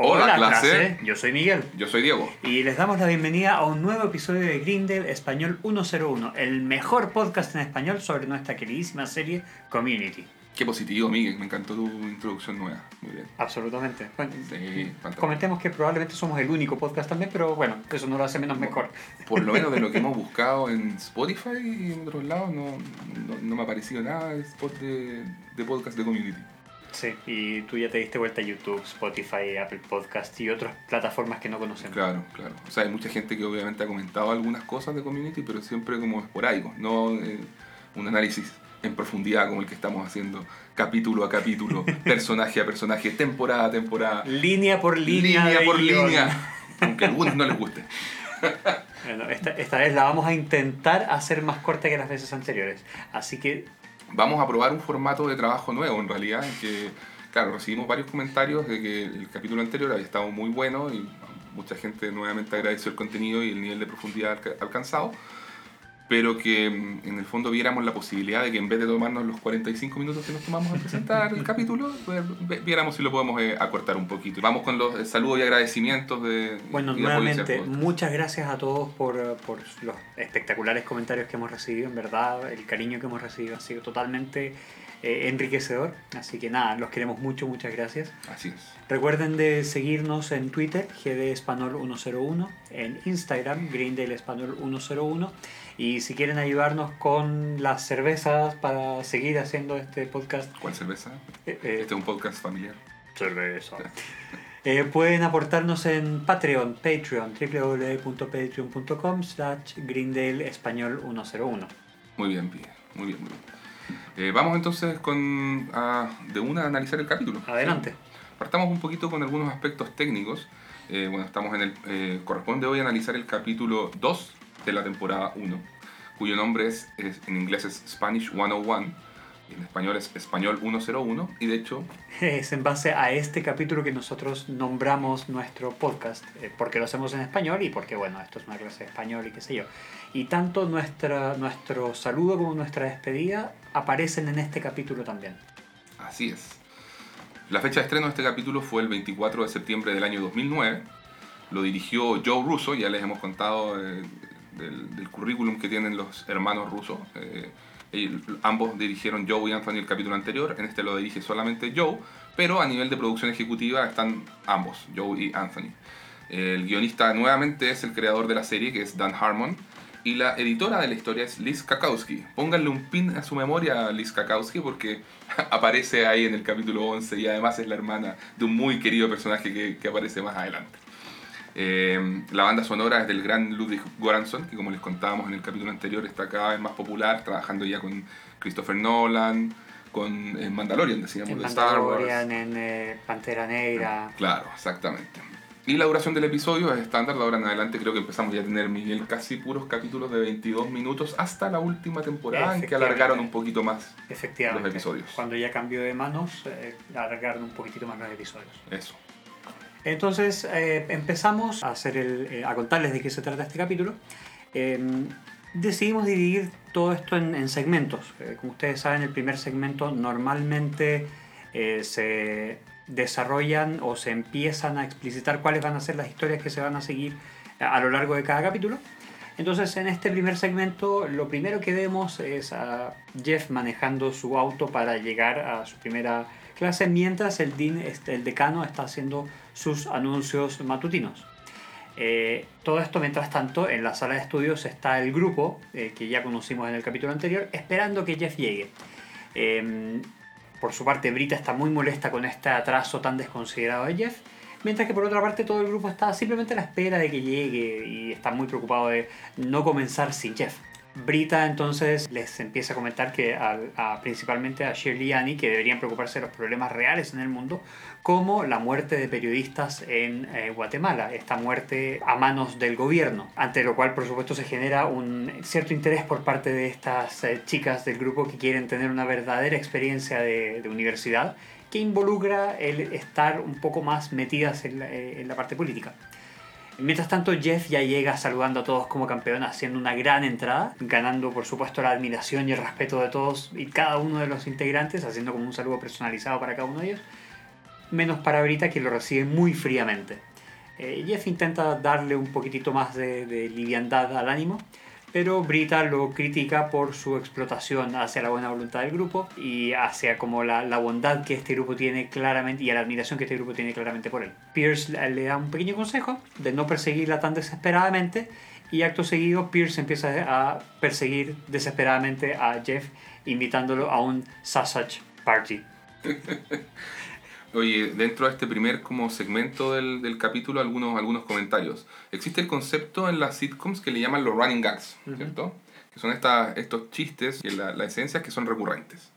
Hola, clase. Yo soy Miguel. Yo soy Diego. Y les damos la bienvenida a un nuevo episodio de Grindel Español 101, el mejor podcast en español sobre nuestra queridísima serie Community. Qué positivo, Miguel. Me encantó tu introducción nueva. Muy bien. Absolutamente. Bueno, Sí, comentemos que probablemente somos el único podcast también, pero bueno, eso no lo hace menos mejor. Por lo menos de lo que hemos buscado en Spotify y en otros lados, no, no, no me ha parecido nada de de, de podcast de community. Sí, y tú ya te diste vuelta a YouTube, Spotify, Apple Podcast y otras plataformas que no conocemos. Claro, claro. O sea, hay mucha gente que obviamente ha comentado algunas cosas de community, pero siempre como esporádico, no eh, un análisis en profundidad como el que estamos haciendo, capítulo a capítulo, personaje a personaje, temporada a temporada, Línea por línea. línea por guion. línea, aunque a algunos no les guste. Bueno, esta, esta vez la vamos a intentar hacer más corta que las veces anteriores. Así que Vamos a probar un formato de trabajo nuevo, en realidad, en que, claro, recibimos varios comentarios de que el capítulo anterior había estado muy bueno y mucha gente nuevamente agradeció el contenido y el nivel de profundidad alca- alcanzado, pero que mm, en el fondo viéramos la posibilidad de que en vez de tomarnos los 45 minutos que nos tomamos a presentar el capítulo, pues, viéramos si lo podemos eh, acortar un poquito. Vamos con los eh, saludos y agradecimientos de... Bueno, de nuevamente, podcast. muchas gracias a todos por, eh, por los espectaculares comentarios que hemos recibido. En verdad, el cariño que hemos recibido ha sido totalmente eh, enriquecedor. Así que nada, los queremos mucho, muchas gracias. Así es. Recuerden de seguirnos en Twitter, GD Español 101, en Instagram, Greendale Español 101. Y si quieren ayudarnos con las cervezas para seguir haciendo este podcast, ¿Cuál cerveza? eh, eh, Este es un podcast familiar. cerveza. Eh, pueden aportarnos en Patreon, Patreon, www.patreon.com slash Greendale Español 101. Muy bien, Pie. Muy bien, muy bien. Eh, vamos entonces con a- de una a analizar el capítulo. Adelante. Partamos un poquito con algunos aspectos técnicos. Eh, bueno, estamos en el. eh, corresponde hoy analizar el capítulo 2 de la temporada 1, cuyo nombre es, es- en inglés es Spanish 101, y en español es Español 101, y de hecho, Es en base a este capítulo que nosotros nombramos nuestro podcast, eh, porque lo hacemos en español y porque, bueno, esto es una clase de español y qué sé yo. Y tanto nuestra, nuestro saludo como nuestra despedida aparecen en este capítulo también. así es. La fecha de estreno de este capítulo fue el 24 de septiembre del año 2009. Lo dirigió Joe Russo, ya les hemos contado eh, del, del currículum que tienen los hermanos Russo. Eh, ambos dirigieron Joe y Anthony el capítulo anterior, en este lo dirige solamente Joe, pero a nivel de producción ejecutiva están ambos, Joe y Anthony. El guionista nuevamente es el creador de la serie, que es Dan Harmon, y la editora de la historia es Liz Kakowski. Pónganle un pin a su memoria a Liz Kakowski porque aparece ahí en el capítulo 11 y además es la hermana de un muy querido personaje que, que aparece más adelante. Eh, la banda sonora es del gran Ludwig Göransson, que como les contábamos en el capítulo anterior está cada vez más popular, trabajando ya con Christopher Nolan, con eh, Mandalorian, decíamos, En de Star Wars. Mandalorian, en eh, Pantera Negra. Claro, exactamente. Y la duración del episodio es estándar, de ahora en adelante creo que empezamos ya a tener, Miguel, casi puros capítulos de 22 minutos hasta la última temporada en que alargaron un poquito más Efectivamente. Los episodios. Cuando ya cambió de manos, eh, alargaron un poquitito más los episodios. eso. Entonces eh, empezamos a, hacer el, eh, a contarles de qué se trata este capítulo. Eh, decidimos dividir todo esto en, en segmentos. Como ustedes saben, el primer segmento normalmente se desarrollan o se empiezan a explicitar cuáles van a ser las historias que se van a seguir a, lo largo de cada capítulo. Entonces, en este primer segmento, lo primero que vemos es a Jeff manejando su auto para llegar a su primera clase, mientras el, dean, este, el decano está haciendo sus anuncios matutinos. Eh, todo esto, mientras tanto, en la sala de estudios está el grupo, eh, que ya conocimos en el capítulo anterior, esperando que Jeff llegue. Eh, por su parte, Brita está muy molesta con este atraso tan desconsiderado de Jeff. Mientras que por otra parte todo el grupo está simplemente a la espera de que llegue y está muy preocupado de no comenzar sin Jeff. Brita entonces les empieza a comentar que principalmente a Shirley y Annie que deberían preocuparse de los problemas reales en el mundo, como la muerte de periodistas en eh, Guatemala, esta muerte a manos del gobierno, ante lo cual por supuesto se genera un cierto interés por parte de estas eh, chicas del grupo que quieren tener una verdadera experiencia de, universidad que involucra el estar un poco más metidas en la, eh, en la parte política. Mientras tanto, Jeff ya llega saludando a todos como campeón, haciendo una gran entrada, ganando por supuesto la admiración y el respeto de todos y cada uno de los integrantes, haciendo como un saludo personalizado para cada uno de ellos. Menos para Brita que lo recibe muy fríamente. Eh, Jeff intenta darle un poquitito más de, de liviandad al ánimo, pero Brita lo critica por su explotación hacia la buena voluntad del grupo y hacia como la, la bondad que este grupo tiene claramente y a la admiración que este grupo tiene claramente por él. Pierce le da un pequeño consejo de no perseguirla tan desesperadamente y acto seguido Pierce empieza a perseguir desesperadamente a Jeff invitándolo a un sausage party. Oye, dentro de este primer como segmento del, del capítulo, algunos, algunos comentarios. Existe el concepto en las sitcoms que le llaman los running gags, Ujú. ¿cierto? Que son estas, estos chistes y la, la esencia que son recurrentes.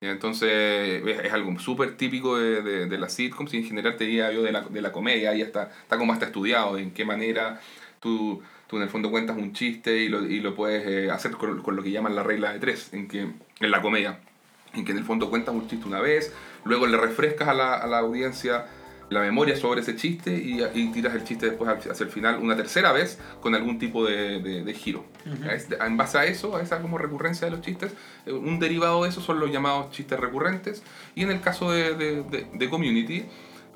Entonces es, algo súper típico de, de, de las sitcoms y en general te diría yo de la, de la comedia, y está, está como hasta estudiado en qué manera tú, tú en el fondo cuentas un chiste y lo, y lo puedes eh, hacer con, con lo que llaman la regla de tres, en, que, en la comedia, en que en el fondo cuentas un chiste una vez, luego le refrescas a la, a la audiencia la memoria sobre ese chiste y, y tiras el chiste después hacia el final una tercera vez con algún tipo de, de- de giro. Ujú. Es- En base a eso, a esa como recurrencia de los chistes, eh, un derivado de eso son los llamados chistes recurrentes. Y en el caso de, de- de- de Community,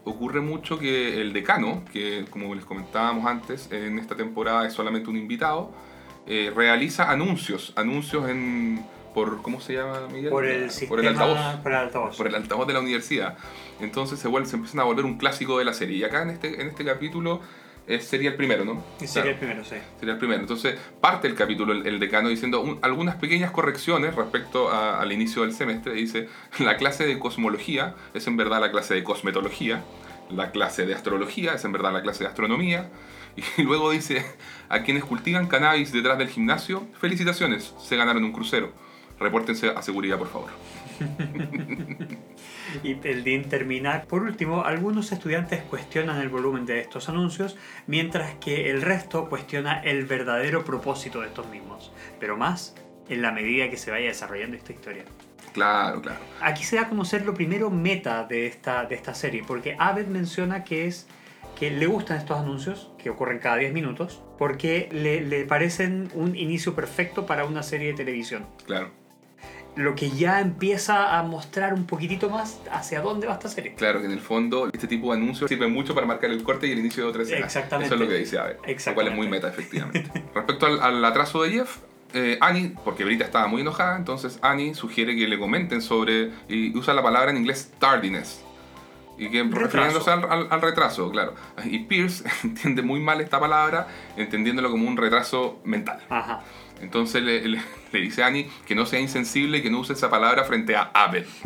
ocurre mucho que el decano, que como les comentábamos antes, en esta temporada es solamente un invitado, eh, realiza anuncios, anuncios en por ¿cómo se llama Miguel? Por el sistema, altavoz Por el altavoz. por el altavoz de la universidad. Entonces se, vuelve, se empiezan a volver un clásico de la serie. Y acá en este, en este capítulo eh, sería el primero, ¿no? Y sería Claro, el primero, sí. sería el primero. Entonces parte el capítulo el, el decano diciendo un- algunas pequeñas correcciones respecto a- al inicio del semestre. Dice, la clase de cosmología es en verdad la clase de cosmetología. La clase de astrología es en verdad la clase de astronomía. Y luego dice, a quienes cultivan cannabis detrás del gimnasio, felicitaciones, se ganaron un crucero. Repórtense a seguridad, por favor. Y el DIN termina. Por último, algunos estudiantes cuestionan el volumen de estos anuncios, mientras que el resto cuestiona el verdadero propósito de estos mismos, pero más en la medida que se vaya desarrollando esta historia. Claro, claro. Aquí se da a conocer lo primero meta de esta, de esta serie, porque Abed menciona que es que le gustan estos anuncios, que ocurren cada 10 minutos, porque le, le parecen un inicio perfecto para una serie de televisión. Claro. Lo que ya empieza a mostrar un poquitito más hacia dónde va esta serie. Claro, que en el fondo este tipo de anuncios sirve mucho para marcar el corte y el inicio de otra escena. Exactamente. Eso es lo que dice Abe. Lo cual es muy meta, efectivamente. Respecto al, al atraso de Jeff, eh, Annie, porque Brita estaba muy enojada, entonces Annie sugiere que le comenten sobre, y usa la palabra en inglés tardiness. Y que refiriéndose al, al- al retraso, claro. Y Pierce entiende muy mal esta palabra, entendiéndolo como un retraso mental. Ajá. Entonces le, le- le dice a Annie que no sea insensible y que no use esa palabra frente a Abel.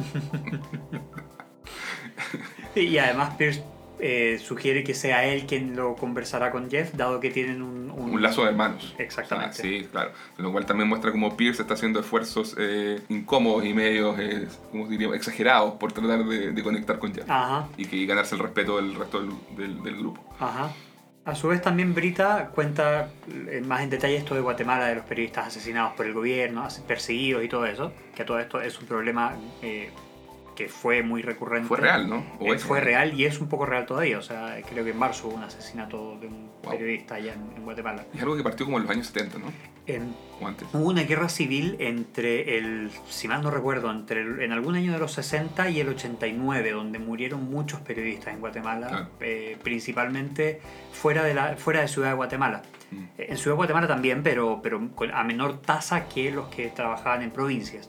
Y además Pierce eh, sugiere que sea él quien lo conversará con Jeff, dado que tienen un, un- Un lazo de hermanos. Exactamente. O sea, sí, claro. Lo cual también muestra cómo Pierce está haciendo esfuerzos eh, incómodos y medios, eh, ¿cómo diríamos? Exagerados por tratar de, de conectar con Jeff. Ajá, Y que y ganarse el respeto del resto del, del- del grupo. ajá. A su vez también Brita cuenta eh, más en detalle esto de Guatemala, de los periodistas asesinados por el gobierno, perseguidos y todo eso, que todo esto es un problema eh, que fue muy recurrente. Fue real, ¿no? Eh, es fue real y es un poco real todavía. O sea, creo que en marzo hubo un asesinato de un Wow. periodista allá en, en Guatemala. Es algo que partió como en los años 70, ¿no? En, O antes. hubo una guerra civil entre el, si mal no recuerdo, entre el- en algún año de los 60 y el 89, donde murieron muchos periodistas en Guatemala, Claro. eh, principalmente fuera de, la, fuera de Ciudad de Guatemala. Mm. Eh, En Ciudad de Guatemala también, pero, pero a menor tasa que los que trabajaban en provincias.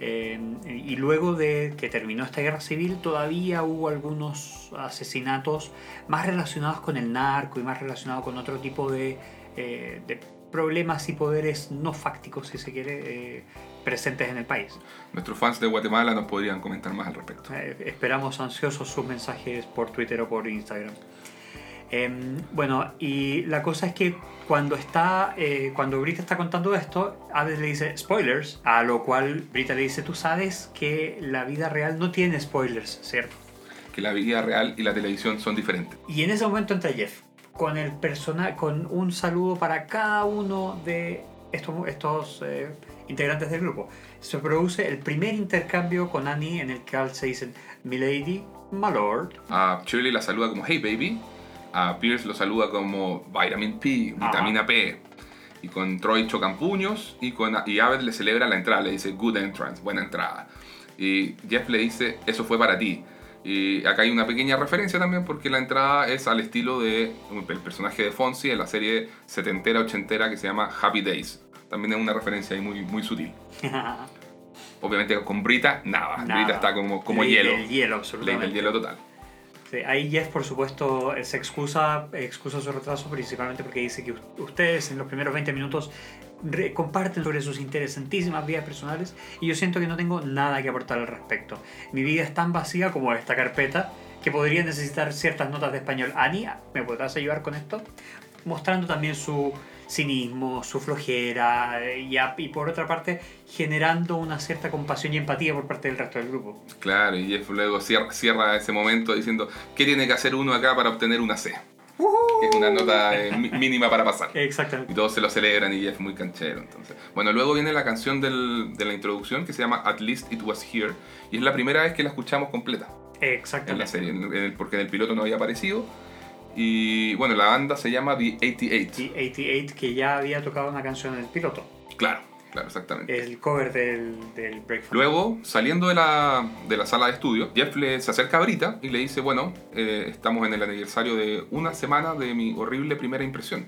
Eh, y luego de que terminó esta guerra civil, todavía hubo algunos asesinatos más relacionados con el narco y más relacionados con otro tipo de, eh, de problemas y poderes no fácticos, si se quiere, eh, presentes en el país. Nuestros fans de Guatemala nos podrían comentar más al respecto. Eh, esperamos ansiosos sus mensajes por Twitter o por Instagram. Em, bueno, y la cosa es que cuando está, eh, cuando Brita está contando esto, Abed le dice spoilers, a lo cual Brita le dice, tú sabes que la vida real no tiene spoilers, ¿cierto? Que la vida real y la televisión son diferentes. Y en ese momento entra Jeff, con el persona, con un saludo para cada uno de estos, estos eh, integrantes del grupo. Se produce el primer intercambio con Annie en el que se dicen Milady, My Lord, A Shirley la saluda como Hey Baby. A Pierce lo saluda como Vitamin P, vitamina P. Y con Troy chocan puños. Y, con, y Abed le celebra la entrada, le dice Good entrance, buena entrada. Y Jeff le dice Eso fue para ti. Y acá hay una pequeña referencia también porque la entrada es al estilo de el personaje de Fonzie en la serie setentera, ochentera que se llama Happy Days. También es una referencia ahí muy, muy sutil. Obviamente con Brita, nada. Nada. Brita está como, como Ley hielo. del hielo, Ley absolutamente. del hielo total. Sí, ahí Jeff, por supuesto, se excusa, excusa su retraso principalmente porque dice que ustedes en los primeros 20 minutos comparten sobre sus interesantísimas vidas personales y yo siento que no tengo nada que aportar al respecto. Mi vida es tan vacía como esta carpeta que podría necesitar ciertas notas de español. Ani, ¿me podrás ayudar con esto? Mostrando también su cinismo, su flojera eh, y, a- y por otra parte generando una cierta compasión y empatía por parte del resto del grupo. Claro, y Jeff luego cierra, cierra ese momento diciendo, ¿qué tiene que hacer uno acá para obtener una C? Que es una nota eh, mínima para pasar. Exactamente. Y todos se lo celebran y Jeff muy canchero. Entonces. Bueno, luego viene la canción del- de la introducción que se llama At Least It Was Here. Y es la primera vez que la escuchamos completa en la Exactamente. serie, en el- porque en el piloto no había aparecido. Y bueno, la banda se llama The 88. Y 88 que ya había tocado una canción en el piloto. Claro, claro, exactamente. El cover del, del Break From Luego, saliendo de la, de la sala de estudio, Jeff le, se acerca a Brita y le dice, bueno, eh, estamos en el aniversario de una semana de mi horrible primera impresión.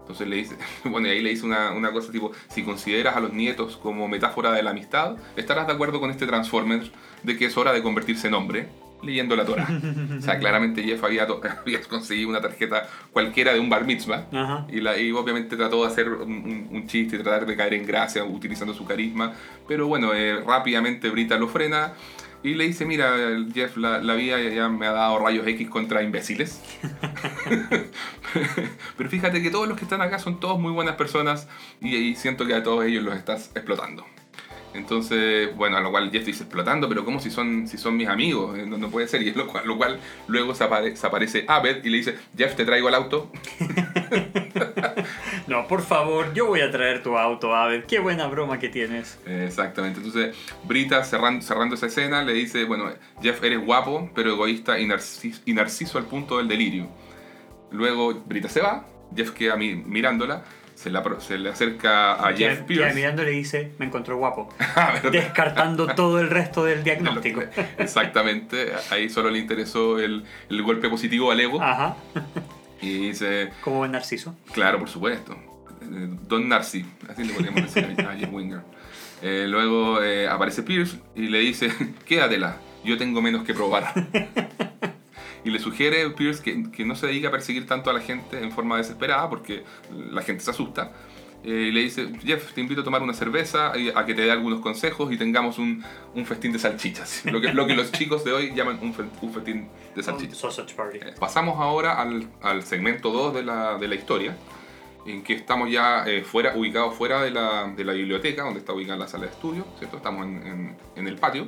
Entonces le dice, bueno, y ahí le dice una, una cosa tipo, si consideras a los nietos como metáfora de la amistad, estarás de acuerdo con este Transformer de que es hora de convertirse en hombre, leyendo la Torah. o sea, claramente Jeff había, había conseguido una tarjeta cualquiera de un bar mitzvah. Ajá. Y, la, y obviamente trató de hacer un, un- un chiste y tratar de caer en gracia utilizando su carisma. Pero bueno, eh, rápidamente Brita lo frena y le dice, mira, Jeff, la, la vida ya- ya me ha dado rayos X contra imbéciles. Pero fíjate que todos los que están acá son todos muy buenas personas y, y siento que a todos ellos los estás explotando. Entonces, bueno, a lo cual Jeff dice explotando, pero ¿cómo si son, si son mis amigos? Eh, No, no puede ser. Y es lo cual, lo cual luego se, apare- se aparece Abed y le dice, Jeff, te traigo el auto. No, por favor, yo voy a traer tu auto, Abed. Qué buena broma que tienes. Exactamente. Entonces, Brita cerrando, cerrando esa escena le dice, bueno, Jeff eres guapo, pero egoísta y narciso, y narciso al punto del delirio. Luego Brita se va, Jeff queda mi- mirándola, se, la pro- se le acerca a Jeff Pierce. mirando le dice, me encontró guapo. Descartando todo el resto del diagnóstico. Exactamente, ahí solo le interesó el, el golpe positivo al ego Ajá. y dice, Como buen narciso. Claro, por supuesto. Eh, Don Narcy, así le podríamos decir a Jeff Winger. Eh, luego eh, aparece Pierce y le dice, quédatela, yo tengo menos que probar. Y le sugiere Pierce que, que no se dedique a perseguir tanto a la gente en forma desesperada porque la gente se asusta. Eh, y le dice, Jeff, te invito a tomar una cerveza, y a que te dé algunos consejos y tengamos un, un festín de salchichas. Lo que, lo que los chicos de hoy llaman un, un festín de salchichas. Sausage Party. Eh, Pasamos ahora al, al segmento 2 de la, de la historia, en que estamos ya eh, fuera, ubicados fuera de la, de la biblioteca, donde está ubicada la sala de estudio, ¿cierto? Estamos en, en- en el patio.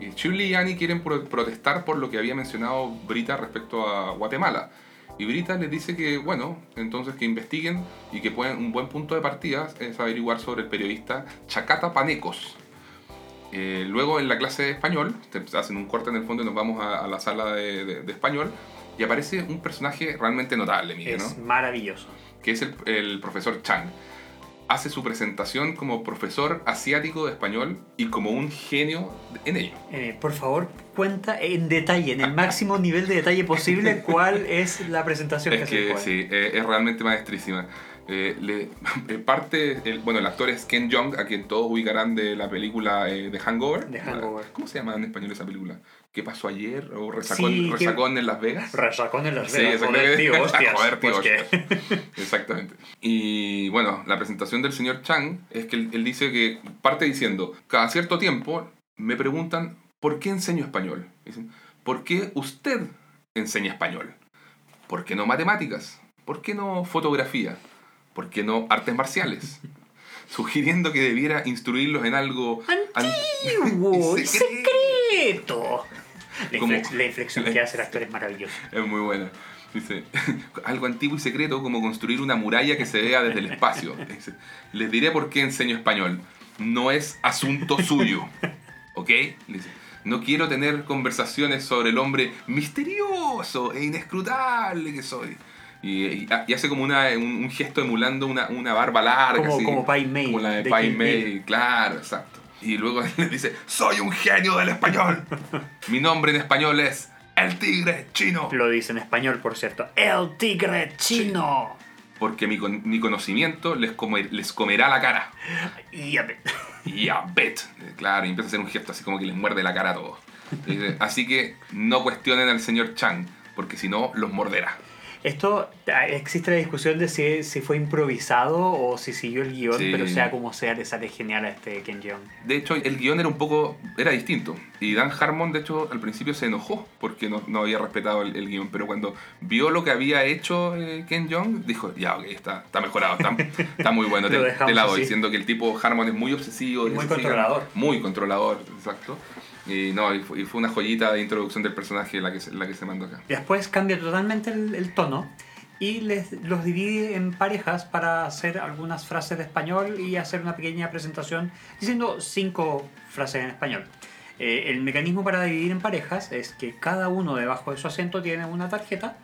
Y Shirley y Annie quieren pro- protestar por lo que había mencionado Brita respecto a Guatemala. Y Brita les dice que, bueno, entonces que investiguen y que pueden, un buen punto de partida es averiguar sobre el periodista Chacata Panecos. Eh, luego en la clase de español, hacen un corte en el fondo y nos vamos a, a la sala de, de- de español y aparece un personaje realmente notable, Miguel, Es ¿no? maravilloso. que es el, el profesor Chang. Hace su presentación como profesor asiático de español y como un genio en ello. Eh, por favor, cuenta en detalle, en el máximo nivel de detalle posible, cuál es la presentación que Es hace que sí, eh, es realmente maestrísima. Eh, le- eh, parte, el, bueno, el actor es Ken Jeong, a quien todos ubicarán de la película eh, The Hangover. The Hangover. ¿Cómo se llama en español esa película? ¿Qué pasó ayer? ¿O Resacón, Sí, que- resacón en Las Vegas? Resacón en las Sí, vegas. Joder, exactamente. tío, hostias. Joder, tío, pues que- hostias. Exactamente. Y bueno, la presentación del señor Chang es que él, él dice que parte diciendo, cada cierto tiempo me preguntan, ¿por qué enseño español? Dicen, ¿por qué usted enseña español? ¿Por qué no matemáticas? ¿Por qué no fotografía? ¿Por qué no artes marciales? Sugiriendo que debiera instruirlos en algo an- ¡Antiguo! y y secreto. La, Como- inflex- la inflexión que hace el actor es maravillosa. Es muy buena. Dice, algo antiguo y secreto como construir una muralla que se vea desde el espacio. Dice, les diré por qué enseño español. No es asunto suyo. ¿Ok? Dice, no quiero tener conversaciones sobre el hombre misterioso e inescrutable que soy. Y, y- y hace como una, un, un gesto emulando una, una barba larga. Como- así, como Pai Como la de, de Pai claro, exacto. Y luego le dice, soy un genio del español. Mi nombre en español es el tigre chino. Lo dice en español, por cierto. El tigre chino. Porque mi, con- mi conocimiento les, comer- les comerá la cara. Y a ver. Y a bet. Claro, y empieza a hacer un gesto así como que les muerde la cara a todos. Así que no cuestionen al señor Chang, porque si no, los morderá. Esto, ah, existe la discusión de si, si fue improvisado o si siguió el guion, Sí. pero sea como sea, le sale genial a este Ken Jeong. De hecho, el guion era un poco, era distinto. Y Dan Harmon, de hecho, al principio se enojó porque no, no había respetado el, el guion. Pero cuando vio lo que había hecho eh, Ken Jeong, dijo, ya, ok, está, está mejorado, está, está muy bueno. Te, te la doy, así. diciendo que el tipo Harmon es muy obsesivo. Muy controlador. Muy controlador, exacto. Y no, y fue, una joyita de introducción del personaje la que, la que se mandó acá. Después cambia totalmente el, el tono y les, los divide en parejas para hacer algunas frases de español y hacer una pequeña presentación diciendo cinco frases en español. Eh, el mecanismo para dividir en parejas es que cada uno debajo de su asiento tiene una tarjeta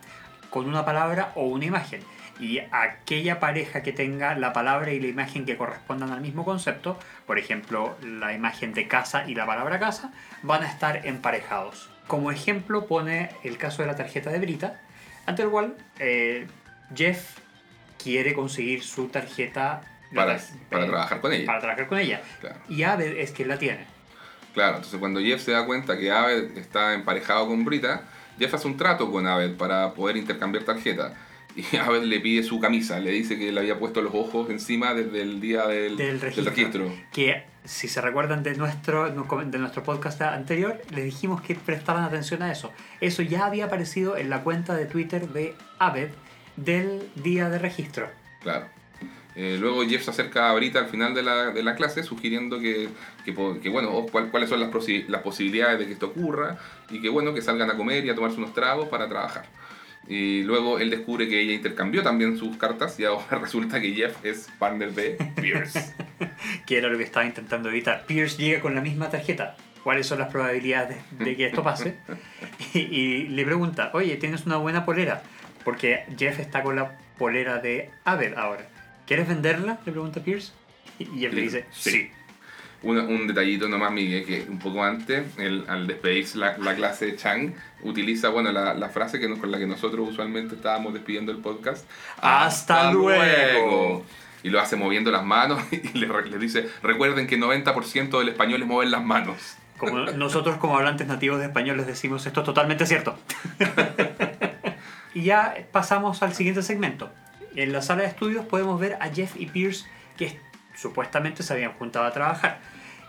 con una palabra o una imagen. Y aquella pareja que tenga la palabra y la imagen que correspondan al mismo concepto, por ejemplo, la imagen de casa y la palabra casa, van a estar emparejados. Como ejemplo pone el caso de la tarjeta de Brita, ante el cual eh, Jeff quiere conseguir su tarjeta Para, para eh, trabajar con ella. para trabajar con ella. Claro. Y Abel es quien la tiene. Claro, entonces cuando Jeff se da cuenta que Abed está emparejado con Brita, Jeff hace un trato con Abed para poder intercambiar tarjeta. Y Abed le pide su camisa, le dice que le había puesto los ojos encima desde el día del, Del registro. registro. Que si se recuerdan de nuestro, de nuestro podcast anterior, les dijimos que prestaran atención a eso. Eso ya había aparecido en la cuenta de Twitter de Abed del día de registro. Claro. Eh, luego Jeff se acerca a Brita al final de la, de la clase sugiriendo que, que, bueno, o cuál- cuáles son las posibilidades de que esto ocurra y que bueno, que salgan a comer y a tomarse unos tragos para trabajar. Y luego él descubre que ella intercambió también sus cartas y ahora resulta que Jeff es partner de Pierce. que era lo que estaba intentando evitar. Pierce llega con la misma tarjeta. ¿Cuáles son las probabilidades de que esto pase? Y, y le pregunta, oye, ¿tienes una buena polera? Porque Jeff está con la polera de Abel ahora. ¿Quieres venderla? Le pregunta Pierce. Y Jeff le dice, Sí. sí. Una- un detallito nomás, Miguel, que un poco antes, él, al despedirse la, la clase de Chang, utiliza bueno, la, la frase que, nos- con la que nosotros usualmente estábamos despidiendo el podcast. ¡Hasta luego! Y lo hace moviendo las manos y le, dice, recuerden que 90% del español es mover las manos. Como nosotros como hablantes nativos de español les decimos, esto es totalmente cierto. y ya pasamos al siguiente segmento. En la sala de estudios podemos ver a Jeff y Pierce que supuestamente se habían juntado a trabajar.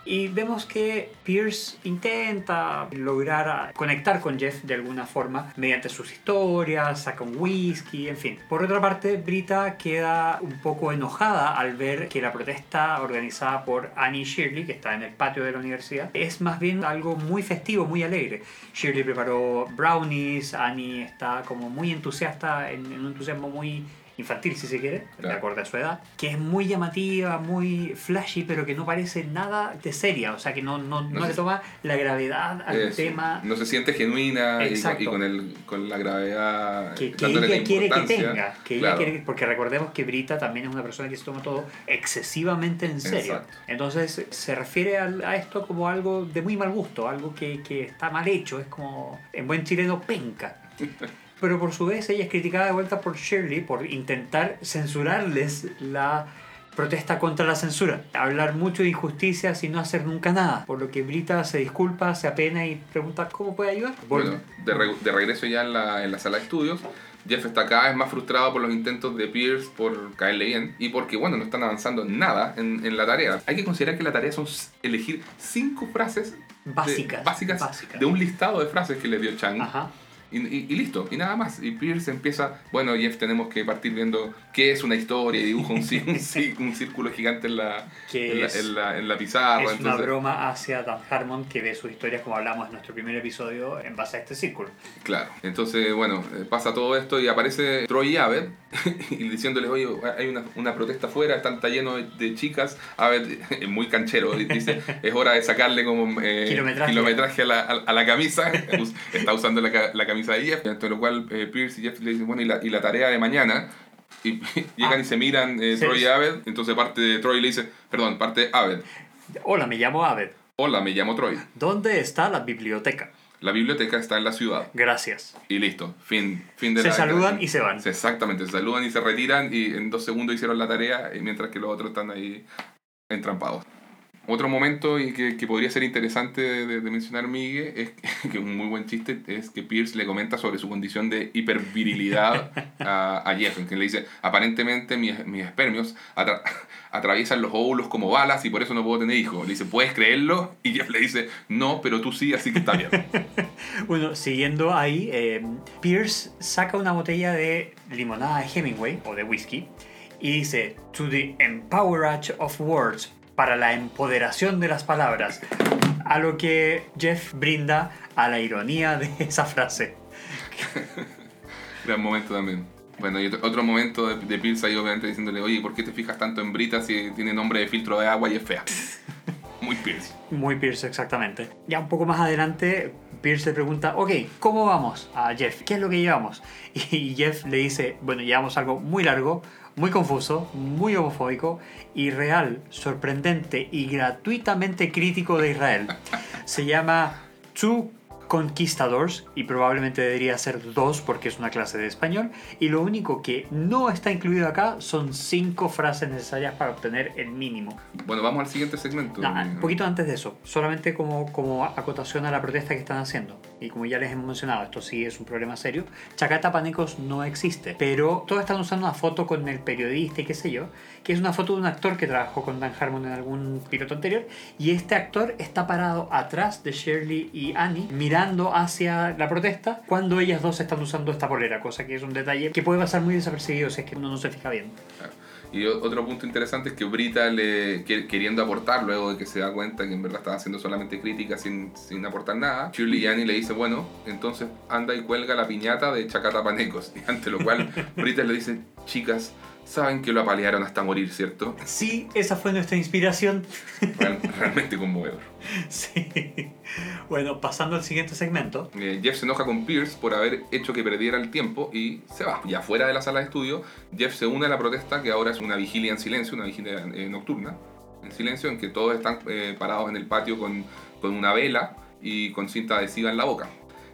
Y vemos que Pierce intenta lograr a- conectar con Jeff de alguna forma mediante sus historias, saca un whisky, en fin. Por otra parte, Brita queda un poco enojada al ver que la protesta organizada por Annie Shirley, que está en el patio de la universidad, es más bien algo muy festivo, muy alegre. Shirley preparó brownies, Annie está como muy entusiasta, en, en un entusiasmo muy infantil si se quiere, de Claro. acuerdo a su edad, que es muy llamativa, muy flashy, pero que no parece nada de seria, o sea que no, no, no No le toma la gravedad al Eso. tema No se siente genuina y con, Exacto. y con, el, con la gravedad. que, que ella quiere que tenga, que Claro. ella quiere, porque recordemos que Brita también es una persona que se toma todo excesivamente en serio. Exacto. Entonces se refiere al- a, esto como algo de muy mal gusto, algo que, que está mal hecho, es como en buen chileno penca. Pero por su vez ella es criticada de vuelta por Shirley por intentar censurarles la protesta contra la censura, hablar mucho de injusticias y no hacer nunca nada, por lo que Brita se disculpa, se apena y pregunta cómo puede ayudar. Bueno, de, re- de regreso ya en la, en la sala de estudios, Jeff está cada vez más frustrado por los intentos de Pierce por caerle bien y porque, bueno, no están avanzando nada en, en la tarea. Hay que considerar que la tarea son elegir cinco frases de- Básicas, básicas, básicas. de un listado de frases que le dio Chang. Ajá. Y, y- y listo, y nada más. Y Pierce empieza, bueno, Jeff, tenemos que partir viendo qué es una historia y dibuja un, un, un círculo gigante en la, en la, en la- en la pizarra. es una entonces- broma hacia Dan Harmon que ve sus historias como hablamos en nuestro primer episodio en base a este círculo. Claro, entonces, bueno, eh, pasa todo esto y aparece Troy y Abed y diciéndoles, oye, hay una, una protesta afuera, está, está lleno de, chicas. Abed es muy canchero, dice, es hora de sacarle como eh, Kilometraje. kilometraje a, la, a- a la camisa. Está usando la, ca- la camisa de Jeff, lo cual eh, Pierce y Jeff le dicen, bueno, y la, y la tarea de mañana. Y llegan Ah. y se miran eh, Sí. Troy y Abed, entonces parte de Troy le dice, perdón, parte de Abed. Hola, me llamo Abed. Hola, me llamo Troy. ¿Dónde está la biblioteca? La biblioteca está en la ciudad. Gracias. Y listo, fin, fin de Se la saludan y se van. Exactamente, se saludan y se retiran y en dos segundos hicieron la tarea mientras que los otros están ahí entrampados. Otro momento y que, que podría ser interesante de, de mencionar, Miguel, es que un muy buen chiste es que Pierce le comenta sobre su condición de hipervirilidad a, a Jeff, en que le dice, aparentemente mis, mis espermios atra- atraviesan los óvulos como balas y por eso no puedo tener hijos. Le dice, ¿puedes creerlo? Y Jeff le dice, no, pero tú sí, así que está bien. Bueno, siguiendo ahí, eh, Pierce saca una botella de limonada de Hemingway o de whisky y dice, To the empowerage of words, para la empoderación de las palabras. A lo que Jeff brinda a la ironía de esa frase. Gran momento también. Bueno, y otro, momento de, de Pierce ahí obviamente diciéndole, oye, ¿por qué te fijas tanto en Brita si tiene nombre de filtro de agua y es fea? Muy Pierce. Muy Pierce, exactamente. Ya un poco más adelante, Pierce le pregunta, ok, ¿cómo vamos a Jeff? ¿Qué es lo que llevamos? Y Jeff le dice, bueno, llevamos algo muy largo, muy confuso, muy homofóbico, irreal, sorprendente y gratuitamente crítico de Israel. Se llama Two Conquistadors y probablemente debería ser dos porque es una clase de español. Y lo único que no está incluido acá son cinco frases necesarias para obtener el mínimo. Bueno, vamos al siguiente segmento. No, un poquito antes de eso, solamente como, como acotación a la protesta que están haciendo. Y como ya les hemos mencionado, esto sí es un problema serio. Chacata Panecos no existe, pero todos están usando una foto con el periodista y qué sé yo, que es una foto de un actor que trabajó con Dan Harmon en algún piloto anterior. Y este actor está parado atrás de Shirley y Annie, mirando hacia la protesta, cuando ellas dos están usando esta polera, cosa que es un detalle que puede pasar muy desapercibido si es que uno no se fija bien. Y otro punto interesante es que Brita, le, que- queriendo aportar, luego de que se da cuenta que en verdad estaba haciendo solamente crítica sin, sin aportar nada, Shirley y Annie le dice, bueno, entonces anda y cuelga la piñata de Chacata Panecos. Y ante lo cual Brita le dice, chicas, saben que lo apalearon hasta morir, ¿cierto? Sí, esa fue nuestra inspiración. Real- realmente conmovedor. Sí. Bueno, pasando al siguiente segmento. Eh, Jeff se enoja con Pierce por haber hecho que perdiera el tiempo y se va. Ya fuera de la sala de estudio, Jeff se une a la protesta, que ahora es una vigilia en silencio, una vigilia eh, nocturna, en silencio, en que todos están eh, parados en el patio con, con una vela y con cinta adhesiva en la boca.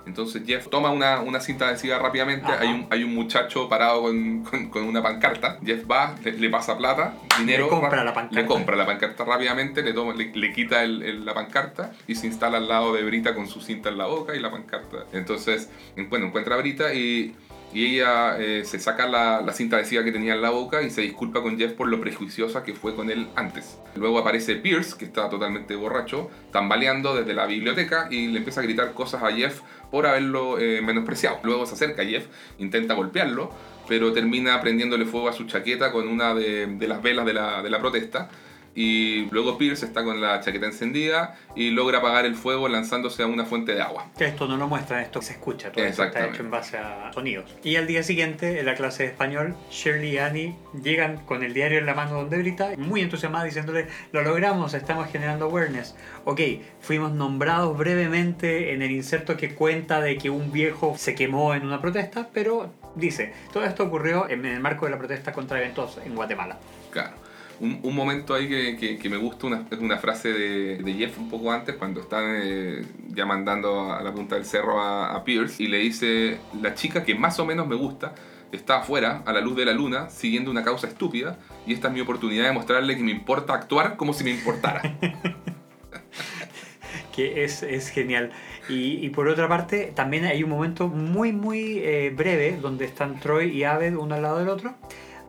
Entonces Jeff toma una, una cinta adhesiva rápidamente, hay un, hay un muchacho parado con, con- con una pancarta, Jeff va, le, le pasa plata, dinero, Le compra la pancarta. le compra la pancarta rápidamente, le, toma, le, le quita el- el- la pancarta y se instala al lado de Brita con su cinta en la boca y la pancarta. Entonces, en- bueno, encuentra a Brita y, y ella eh, se saca la, la cinta adhesiva que tenía en la boca y se disculpa con Jeff por lo prejuiciosa que fue con él antes. Luego aparece Pierce, que está totalmente borracho, tambaleando desde la biblioteca y le empieza a gritar cosas a Jeff por haberlo eh, menospreciado. Luego se acerca Jeff, intenta golpearlo, pero termina prendiéndole fuego a su chaqueta con una de, las velas de la, de la protesta. Y luego Pierce está con la chaqueta encendida y logra apagar el fuego lanzándose a una fuente de agua. Que esto no lo muestra, esto se escucha, todo esto está hecho en base a sonidos. Y al día siguiente, en la clase de español, Shirley y Annie llegan con el diario en la mano donde Brita, muy entusiasmadas diciéndole, lo logramos, estamos generando awareness. Ok, fuimos nombrados brevemente en el inserto que cuenta de que un viejo se quemó en una protesta, pero dice, todo esto ocurrió en el marco de la protesta contra eventos en Guatemala. Claro. Un, momento ahí que, que- me gusta una, es una frase de, Jeff un poco antes, cuando están eh, ya mandando a la punta del cerro a, a Pierce, y le dice, la chica que más o menos me gusta está afuera, a la luz de la luna, siguiendo una causa estúpida, y esta es mi oportunidad de mostrarle que me importa actuar como si me importara. que es, es genial. Y, y por otra parte, también hay un momento muy, muy eh, breve donde están Troy y Aved uno al lado del otro,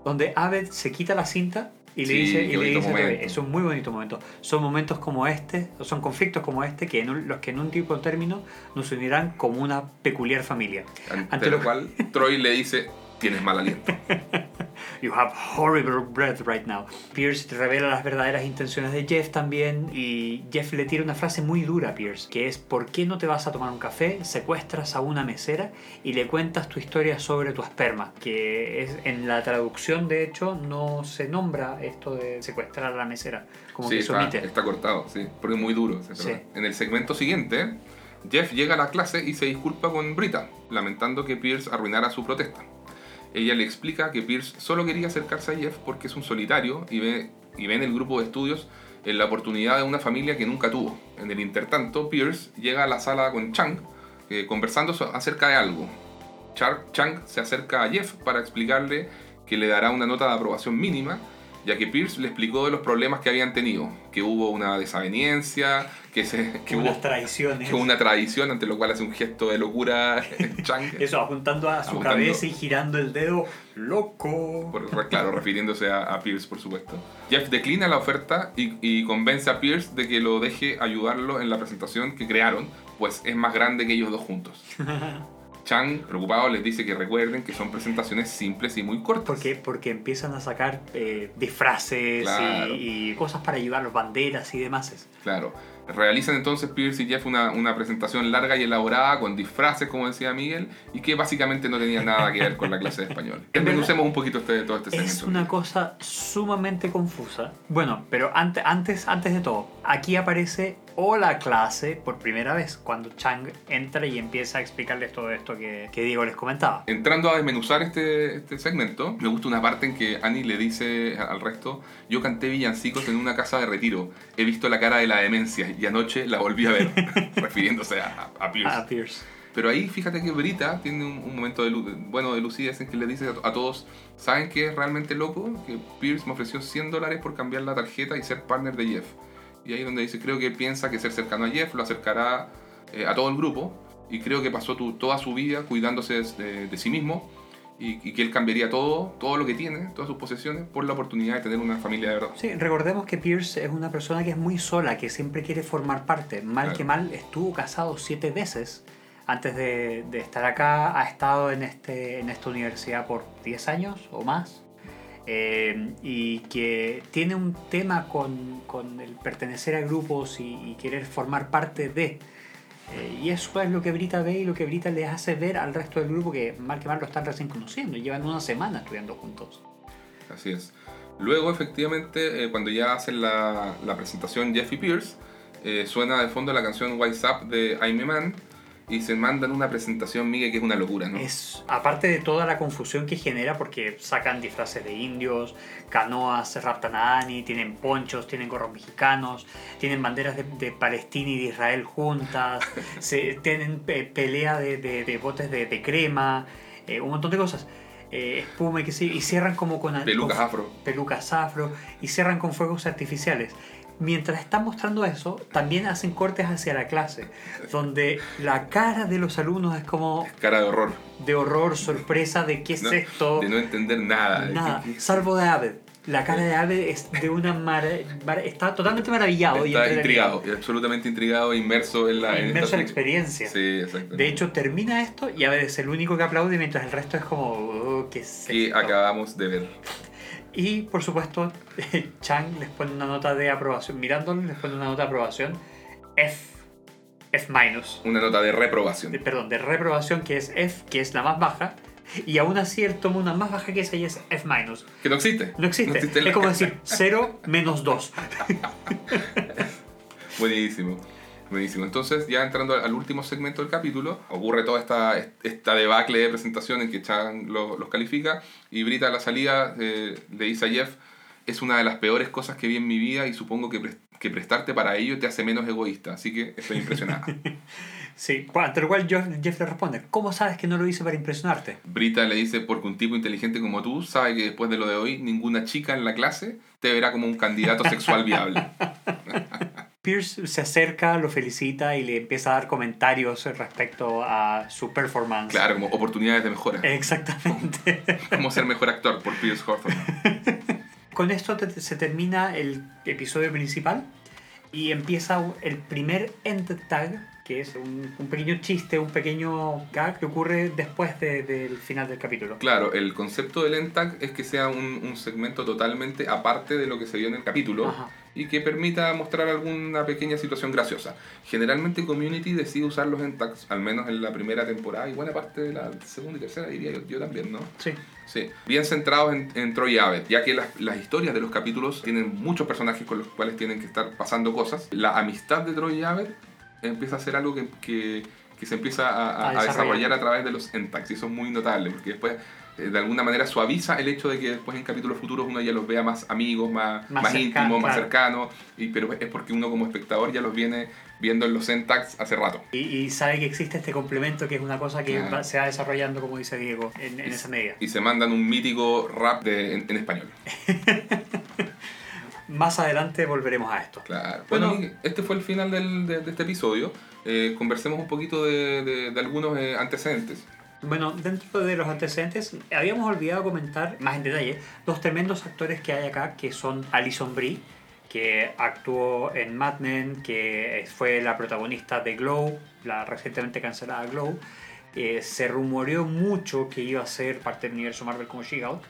donde Aved se quita la cinta y le Sí, dice, y le dice momento. es un muy bonito momento. Son momentos como este, son conflictos como este, que en los que en un tipo de término nos unirán como una peculiar familia. Ante Ante lo lo- cual, Troy le dice, tienes mal aliento. You have horrible breath right now. Pierce revela las verdaderas intenciones de Jeff también y Jeff le tira una frase muy dura a Pierce, que es ¿por qué no te vas a tomar un café, secuestras a una mesera y le cuentas tu historia sobre tu esperma? Que es en la traducción de hecho no se nombra esto de secuestrar a la mesera, como sí, que se está, omite. está cortado, sí, porque es muy duro. Sí. En el segmento siguiente, Jeff llega a la clase y se disculpa con Brita, lamentando que Pierce arruinara su protesta. Ella le explica que Pierce solo quería acercarse a Jeff porque es un solitario y ve, y ve en el grupo de estudios en la oportunidad de una familia que nunca tuvo. En el intertanto, Pierce llega a la sala con Chang, eh, conversando acerca de algo. Char- Chang se acerca a Jeff para explicarle que le dará una nota de aprobación mínima, ya que Pierce le explicó de los problemas que habían tenido, que hubo una desaveniencia, que, se, que, unas hubo, traiciones. que una tradición ante lo cual hace un gesto de locura Chang. Eso, apuntando a su Apuntando. cabeza y girando el dedo. ¡Loco! Por- claro, refiriéndose a, a Pierce, por supuesto. Jeff declina la oferta y, y convence a Pierce de que lo deje ayudarlo en la presentación que crearon, pues es más grande que ellos dos juntos. Chang, preocupado, les dice que recuerden que son presentaciones simples y muy cortas. Porque, porque empiezan a sacar eh, disfraces y- Claro. y, cosas para ayudarlos, banderas y demás. Claro. Realizan entonces Pierce y Jeff una, una presentación larga y elaborada con disfraces, como decía Miguel, y que básicamente no tenía nada que ver con la clase de español. Desmenuzemos un poquito este, todo este segmento. Es una cosa sumamente confusa. Bueno, pero antes, antes, antes de todo, aquí aparece Hola clase por primera vez, cuando Chang entra y empieza a explicarles todo esto que, que Diego les comentaba. Entrando a desmenuzar este, este segmento, me gusta una parte en que Annie le dice al resto, yo canté villancicos en una casa de retiro, he visto la cara de la demencia y anoche la volví a ver, refiriéndose a, a Pierce. A Pierce. Pero ahí fíjate que Brita tiene un, un momento de, bueno, de lucidez en que le dice a, a todos, ¿saben qué es realmente loco? Que Pierce me ofreció 100 dólares por cambiar la tarjeta y ser partner de Jeff. Y ahí donde dice, creo que piensa que ser cercano a Jeff lo acercará eh, a todo el grupo y creo que pasó tu- toda su vida cuidándose de, de sí mismo y, y que él cambiaría todo, todo lo que tiene, todas sus posesiones, por la oportunidad de tener una familia de verdad. Sí, recordemos que Pierce es una persona que es muy sola, que siempre quiere formar parte. Mal Claro. que mal, estuvo casado siete veces antes de, de estar acá. Ha estado en, este, en esta universidad por 10 años o más. Eh, y que tiene un tema con, con el pertenecer a grupos y, y querer formar parte de. Eh, y eso es lo que Brita ve y lo que Brita les hace ver al resto del grupo que mal que mal lo están recién conociendo. Llevan una semana estudiando juntos. Así es. Luego, efectivamente, eh, cuando ya hacen la, la presentación Jeff y Pierce, suena de fondo la canción Wise Up de I'm a Man y se mandan una presentación, Miguel, que es una locura, ¿no? Es, aparte de toda la confusión que genera, porque sacan disfraces de indios, canoas raptan a Annie, tienen ponchos, tienen gorros mexicanos, tienen banderas de, de Palestina y de Israel juntas, se, tienen pe- pelea de, de- de botes de, de crema, eh, un montón de cosas. Eh, espuma y que sí, y cierran como con Pelucas con- afro. pelucas afro y cierran con fuegos artificiales. Mientras están mostrando eso, también hacen cortes hacia la clase, donde la cara de los alumnos es como Cara de horror. de horror, sorpresa de qué es ¿no? esto. De no entender nada. Nada, salvo de Abed. La cara de Abed es de una mar... está totalmente maravillado y Está entretenido. intrigado, absolutamente intrigado, inmerso en la, Inmerso en la experiencia. Sí, exacto. De hecho, termina esto y Abed es el único que aplaude mientras el resto es como, "Oh, ¿qué es esto?". acabamos de ver. Y por supuesto, Chang les pone una nota de aprobación. Mirándolos, les pone una nota de aprobación F. F minus. Una nota de reprobación. de- perdón, de reprobación que es F, que es la más baja, y aún así él toma una más baja que esa y es F-. Que no existe. No existe. en la- es como decir 0 menos 2. Buenísimo. Buenísimo. Entonces, ya entrando al último segmento del capítulo, ocurre toda esta, esta debacle de presentación en que Chang lo- los califica y Brita a la salida eh, le dice a Jeff, es una de las peores cosas que vi en mi vida y supongo que, pres- que prestarte para ello te hace menos egoísta, así que estoy impresionada. Sí, ante lo cual Jeff, Jeff le responde, ¿cómo sabes que no lo hice para impresionarte? Brita le dice, porque un tipo inteligente como tú sabe que después de lo de hoy, ninguna chica en la clase te verá como un candidato sexual viable. Pierce se acerca, lo felicita y le empieza a dar comentarios respecto a su performance. Claro, como oportunidades de mejora. Exactamente. Cómo ser mejor actor por Pierce Hawthorne. Con esto te- se termina el episodio principal y empieza el primer end tag, que es un, un pequeño chiste, un pequeño gag que ocurre después de- del final del capítulo. Claro, el concepto del ENTAG es que sea un, un segmento totalmente aparte de lo que se vio en el capítulo Ajá. y que permita mostrar alguna pequeña situación graciosa. Generalmente Community decide usar los ENTAGs, al menos en la primera temporada y buena parte de la segunda y tercera, diría yo, yo también, ¿no? Sí. Sí, bien centrados en, en Troy y Abed, ya que las, las historias de los capítulos tienen muchos personajes con los cuales tienen que estar pasando cosas. La amistad de Troy y Abed empieza a ser algo que, que- que se empieza a, a- A desarrollar. a través de los entags y eso es muy notable porque después eh, de alguna manera suaviza el hecho de que después en capítulos futuros uno ya los vea más amigos, más, Más más, íntimos, más claro. cercanos, y, pero es porque uno como espectador ya los viene viendo en los syntax hace rato. Y, y sabe que existe este complemento que es una cosa que Claro. va- se va desarrollando, como dice Diego, en, en Y- esa medida. Y se mandan un mítico rap de, en, en español. Más adelante volveremos a esto. Claro. Bueno. Bueno, este fue el final del- de, de este episodio. Eh, conversemos un poquito de, de- de algunos eh, antecedentes. Bueno, dentro de los antecedentes, habíamos olvidado comentar más en detalle los tremendos actores que hay acá, que son Alison Brie, que actuó en Mad Men, que fue la protagonista de Glow, la recientemente cancelada Glow. Eh, se rumoreó mucho que iba a ser parte del universo Marvel como She-Hulk.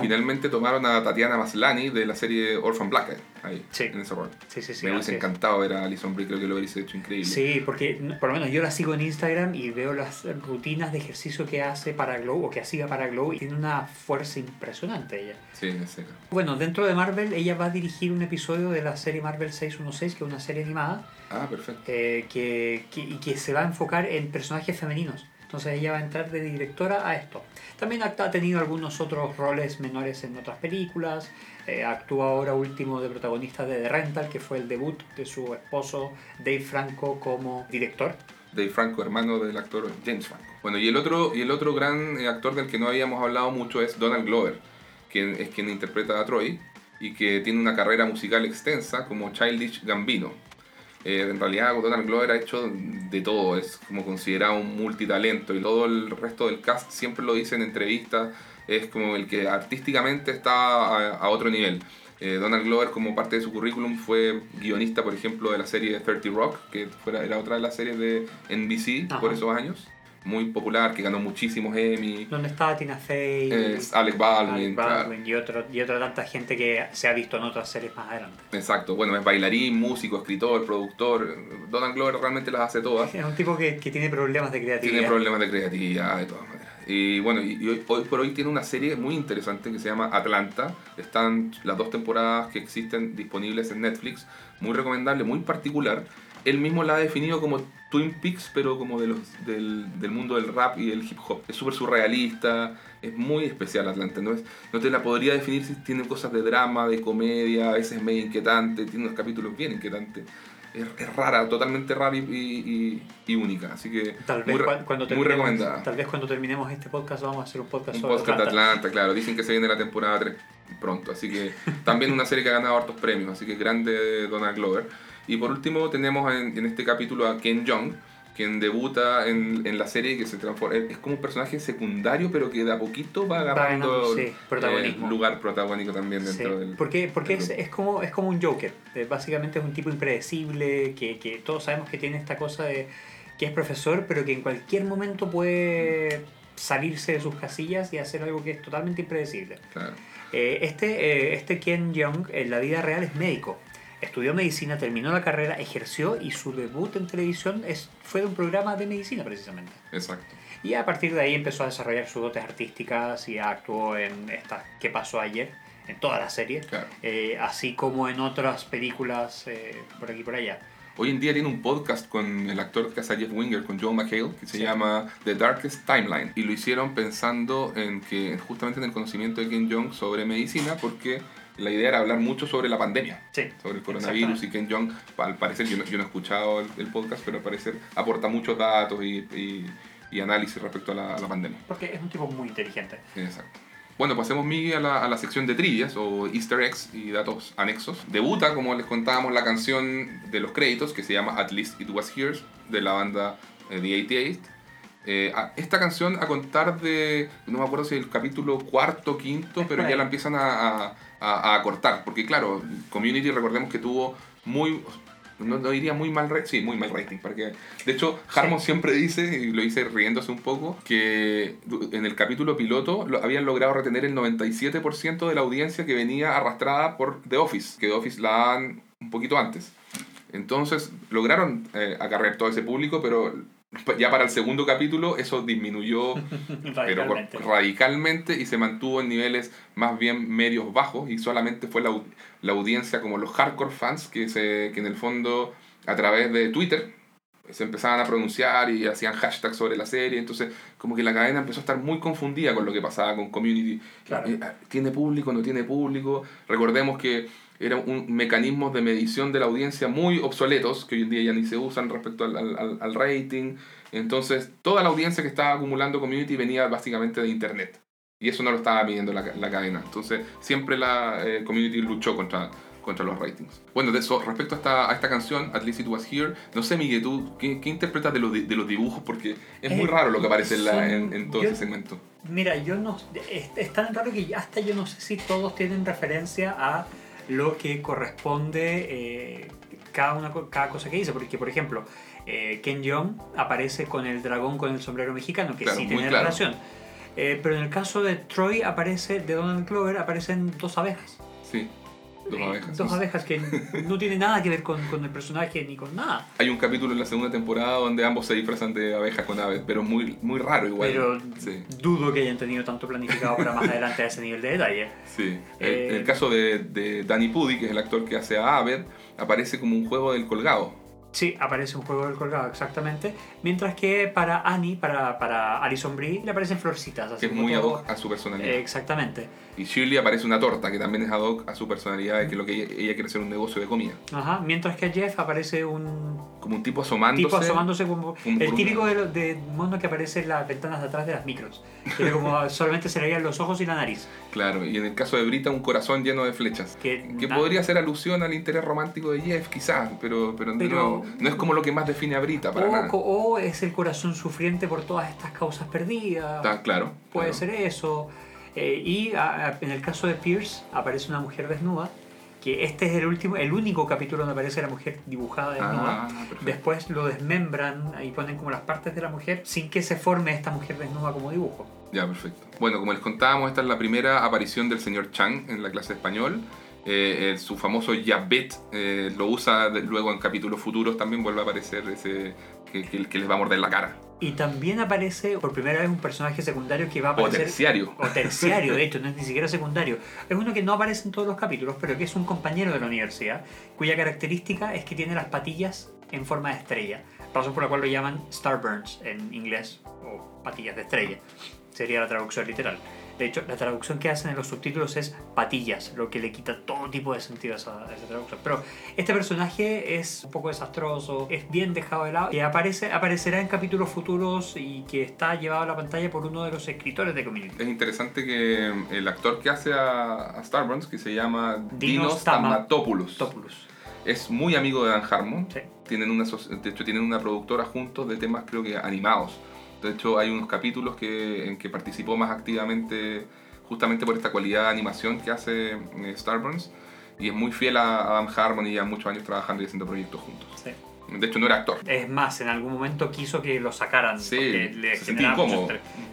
Finalmente tomaron a Tatiana Maslany de la serie Orphan Black eh, ahí, Sí. en. Sí, sí, sí. Me hubiese es. encantado ver a Alison Brie, creo que lo hubiese hecho increíble. Sí, porque por lo menos yo la sigo en Instagram y veo las rutinas de ejercicio que hace para Glow o que hacía para Glow y tiene una fuerza impresionante ella. Sí, es seca. Bueno, dentro de Marvel, ella va a dirigir un episodio de la serie Marvel 616, que es una serie animada, Ah, perfecto. eh, que, que- y que se va a enfocar en personajes femeninos. Entonces ella va a entrar de directora a esto. También ha tenido algunos otros roles menores en otras películas. Eh, actúa ahora último de protagonista de The Rental, que fue el debut de su esposo Dave Franco como director. Dave Franco, hermano del actor James Franco. Bueno, y el otro, y el otro gran eh, actor del que no habíamos hablado mucho es Donald Glover, quien es quien interpreta a Troy y que tiene una carrera musical extensa como Childish Gambino. Eh, en realidad Donald Glover ha hecho de todo, es como considerado un multitalento y todo el resto del cast siempre lo dice en entrevistas, es como el que artísticamente está a, a otro nivel. Eh, Donald Glover como parte de su currículum fue guionista, por ejemplo, de la serie 30 Rock, que fuera, era otra de las series de NBC Ajá. por esos años, muy popular, que ganó muchísimos Emmy. Donde estaba Tina Fey, Es Alec Baldwin, claro. Baldwin y, otro, y otra tanta gente que se ha visto en otras series más adelante. Exacto, bueno, es bailarín, músico, escritor, productor. Donald Glover realmente las hace todas. Es un tipo que, que tiene problemas de creatividad. Tiene problemas de creatividad de todas maneras. Y bueno, y, y hoy, hoy por hoy tiene una serie muy interesante que se llama Atlanta. Están las dos temporadas que existen disponibles en Netflix. Muy recomendable, muy particular. Él mismo la ha definido como Twin Peaks, pero como de los, del, del mundo del rap y del hip hop. Es súper surrealista, es muy especial Atlanta. No, es, no te la podría definir si tiene cosas de drama, de comedia, a veces medio inquietante, tiene unos capítulos bien inquietantes. Es, es rara, totalmente rara y, y- y- y única. Así que Tal vez, muy, cuando muy recomendada. tal vez cuando terminemos este podcast vamos a hacer un podcast Un sobre podcast de Atlanta. Atlanta, claro. Dicen que se viene la temporada 3 pronto. Así que también una serie que ha ganado hartos premios. Así que grande Donald Glover. Y por último tenemos en, en este capítulo a Ken Jeong, quien debuta en, en la serie que se transforma. Es como un personaje secundario, pero que de a poquito va agarrando sí, eh, lugar protagónico también Sí, dentro del. porque porque del es, es como, es como un Joker. Eh, Básicamente es un tipo impredecible, que, que todos sabemos que tiene esta cosa de que es profesor, pero que en cualquier momento puede salirse de sus casillas y hacer algo que es totalmente impredecible. Claro. Eh, este, eh, este Ken Jeong en la vida real es médico. Estudió medicina, terminó la carrera, ejerció y su debut en televisión es, fue de un programa de medicina precisamente. Exacto. Y a partir de ahí empezó a desarrollar sus dotes artísticas y actuó en esta ¿Qué pasó ayer? En toda la serie, Claro. eh, así como en otras películas eh, por aquí y por allá. Hoy en día tiene un podcast con el actor que hace Jeff Winger, con Joe McHale, que se Sí. llama The Darkest Timeline. Y lo hicieron pensando en que justamente en el conocimiento de Ken Jeong sobre medicina, porque la idea era hablar mucho sobre la pandemia, Sí, sobre el coronavirus. Y Ken Jeong, al parecer, yo no, yo no he escuchado el, el podcast, pero al parecer aporta muchos datos y, y- y análisis respecto a la, a la pandemia. porque es un tipo muy inteligente. Exacto. Bueno, pasemos, Miguel, a la, a la sección de trivias o easter eggs y datos anexos. Debuta, como les contábamos, la canción de los créditos que se llama At Least It Was Here de la banda eh, The 88. Eh, esta canción, a contar de, no me acuerdo si el capítulo cuarto, quinto, Es pero ya la empiezan a, a, a- a cortar. Porque, claro, Community, recordemos que tuvo muy. No, no diría muy mal rating, sí, muy mal rating. Porque, de hecho, Harmon siempre dice, y lo dice riéndose un poco, que en el capítulo piloto lo, habían logrado retener el 97% de la audiencia que venía arrastrada por The Office, que The Office la dan un poquito antes. Entonces lograron eh, acarrear todo ese público, pero ya para el segundo capítulo eso disminuyó pero Radicalmente. radicalmente y se mantuvo en niveles más bien medios bajos y solamente fue la, la audiencia como los hardcore fans que, se, que en el fondo a través de Twitter se empezaban a pronunciar y hacían hashtags sobre la serie, entonces como que la cadena empezó a estar muy confundida con lo que pasaba con Community. Claro. Eh, ¿Tiene público, no tiene público? Recordemos que eran un mecanismos de medición de la audiencia muy obsoletos, que hoy en día ya ni se usan respecto al, al, al rating. Entonces, toda la audiencia que estaba acumulando Community venía básicamente de Internet. Y eso no lo estaba midiendo la, la cadena. Entonces, siempre la eh, Community luchó contra, contra los ratings. Bueno, de eso, respecto a esta, a esta canción, At Least It Was Here, no sé, Miguel, ¿tú qué, qué interpretas de los, de los dibujos? Porque es muy Eh, raro lo que aparece en, la- son- en, en todo yo- ese segmento. Mira, yo no. Es, es tan raro que hasta yo no sé si todos tienen referencia a lo que corresponde eh, cada, una, cada cosa que dice. Porque, por ejemplo, eh, Ken Jeong aparece con el dragón con el sombrero mexicano, que Claro, sí tiene claro. relación. Eh, pero en el caso de Troy aparece, de Donald Glover, aparecen dos abejas. Sí, dos abejas. Dos abejas que no tienen nada que ver con, con el personaje ni con nada. Hay un capítulo en la segunda temporada donde ambos se disfrazan de abejas con aves, pero muy, muy raro igual. Pero Sí, dudo que hayan tenido tanto planificado para más adelante a ese nivel de detalle. sí. Eh, en el caso de, de Danny Pudi, que es el actor que hace a Abed, aparece como un juego del colgado. Sí, aparece un juego del colgado, exactamente. Mientras que para Annie, para, para Alison Brie, le aparecen florcitas. así que es muy ad hoc a su personalidad. Exactamente. Y Shirley aparece una torta, que también es ad hoc a su personalidad, de que lo que ella, ella quiere hacer un negocio de comida. Ajá. Mientras que Jeff aparece un Como un tipo asomándose. tipo asomándose como por el un- típico de, de mono que aparece en las ventanas de atrás de las micros. Que como solamente se le veían los ojos y la nariz. Claro, y en el caso de Brita, un corazón lleno de flechas. Que, Que podría ser alusión al interés romántico de Jeff, quizás, pero, pero, Pero- nuevo, no es como lo que más define a Brita, para o, nada. o es el corazón sufriente por todas estas causas perdidas. Está claro. Puede claro. ser eso. Eh, y a- a- en el caso de Pierce aparece una mujer desnuda, que este es el último, el único capítulo donde aparece la mujer dibujada desnuda. Ah, perfecto. Después lo desmembran y ponen como las partes de la mujer sin que se forme esta mujer desnuda como dibujo. Ya, perfecto. Bueno, como les contábamos, esta es la primera aparición del señor Chang en la clase de español. Eh, el- su famoso Yabet eh, lo usa luego en capítulos futuros, también vuelve a aparecer ese que, que- que les va a morder la cara. Y también aparece por primera vez un personaje secundario que va a O aparecer... terciario. O terciario, de hecho, no es ni siquiera secundario. Es uno que no aparece en todos los capítulos, pero que es un compañero de la universidad, cuya característica es que tiene las patillas en forma de estrella. Razón por la cual lo llaman Starburns en inglés, o patillas de estrella. Sería la traducción literal. De hecho, la traducción que hacen en los subtítulos es patillas, lo que le quita todo tipo de sentido a esa, a esa traducción. Pero este personaje es un poco desastroso, es bien dejado de lado, que aparece, aparecerá en capítulos futuros y que está llevado a la pantalla por uno de los escritores de Community. Es interesante que el actor que hace a, a Starburns, que se llama Dinos Dinos Tama- Tamatopoulos, es muy amigo de Dan Harmon. Sí. Tienen una, de hecho, tienen una productora juntos de temas, creo que animados. De hecho, hay unos capítulos que, en que participó más activamente, justamente por esta cualidad de animación que hace eh, Starburns. Y es muy fiel a Adam Harmon y ya muchos años trabajando y haciendo proyectos juntos. Sí. De hecho, no era actor. Es más, en algún momento quiso que lo sacaran Sí, porque le se sentía incómodo.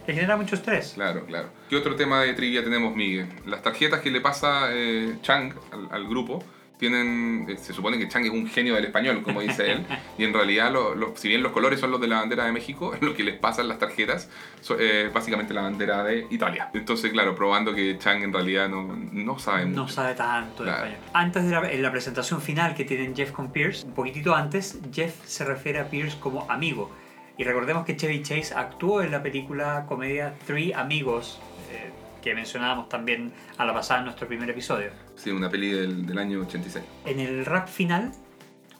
Le genera mucho estrés. Claro, claro. ¿Qué otro tema de trivia tenemos, Miguel? Las tarjetas que le pasa eh, Chang al, al grupo tienen. eh, se supone que Chang es un genio del español, como dice él, y en realidad, lo- lo- si bien los colores son los de la bandera de México, lo que les pasan las tarjetas so- eh, básicamente la bandera de Italia. Entonces, claro, probando que Chang en realidad no, no sabe No mucho. sabe tanto de Claro. español. Antes de la, en la presentación final que tienen Jeff con Pierce, un poquitito antes, Jeff se refiere a Pierce como amigo. Y recordemos que Chevy Chase actuó en la película comedia Three Amigos, eh, que mencionábamos también a la pasada en nuestro primer episodio. Sí, una peli del, del año 86. En el rap final,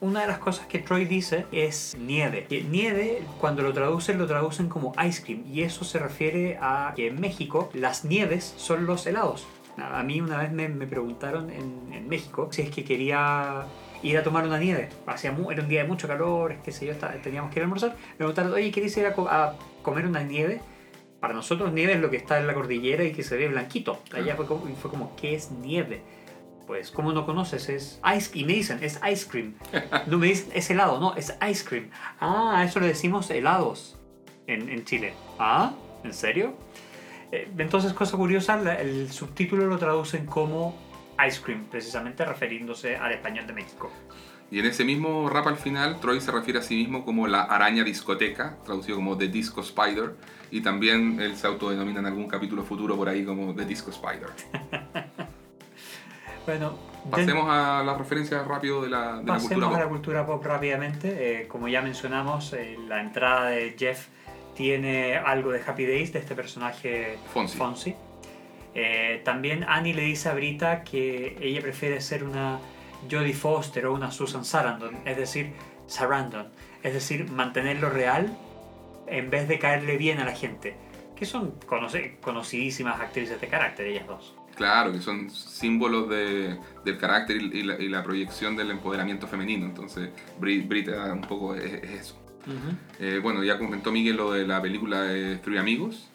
una de las cosas que Troy dice es nieve. Que Nieve, cuando lo traducen, lo traducen como ice cream. Y eso se refiere a que en México las nieves son los helados. A mí una vez me, me preguntaron en, en México si es que quería ir a tomar una nieve. Hacía era un día de mucho calor, qué sé yo, teníamos que ir a almorzar. Me preguntaron, oye, ¿quieres ir a, co- a comer una nieve? Para nosotros nieve es lo que está en la cordillera y que se ve blanquito. Allá fue como, fue como ¿qué es nieve? Pues, ¿cómo no conoces? Es ice y me dicen, es ice cream. No me dicen, es helado, no, es ice cream. Ah, a eso le decimos helados en, en Chile. Ah, ¿en serio? Eh, Entonces, cosa curiosa, el subtítulo lo traducen como ice cream, precisamente refiriéndose al español de México. Y en ese mismo rap al final, Troy se refiere a sí mismo como la araña discoteca, traducido como The Disco Spider, y también él se autodenomina en algún capítulo futuro por ahí como The Disco Spider. Bueno, Pasemos a las referencias rápido de la, de la Pasemos cultura a la pop. cultura pop rápidamente. Eh, como ya mencionamos, eh, la entrada de Jeff tiene algo de Happy Days, de este personaje Fonzie. Eh, también Annie le dice a Brita que ella prefiere ser una Jodie Foster o una Susan Sarandon, es decir, Sarandon, es decir, mantenerlo real en vez de caerle bien a la gente, que son conoce- conocidísimas actrices de carácter, ellas dos. Claro, que son símbolos de- del carácter y, y la, y la proyección del empoderamiento femenino. Entonces, Brit, Brita un poco es, es eso. Eh, bueno, ya comentó Miguel lo de la película de Three Amigos.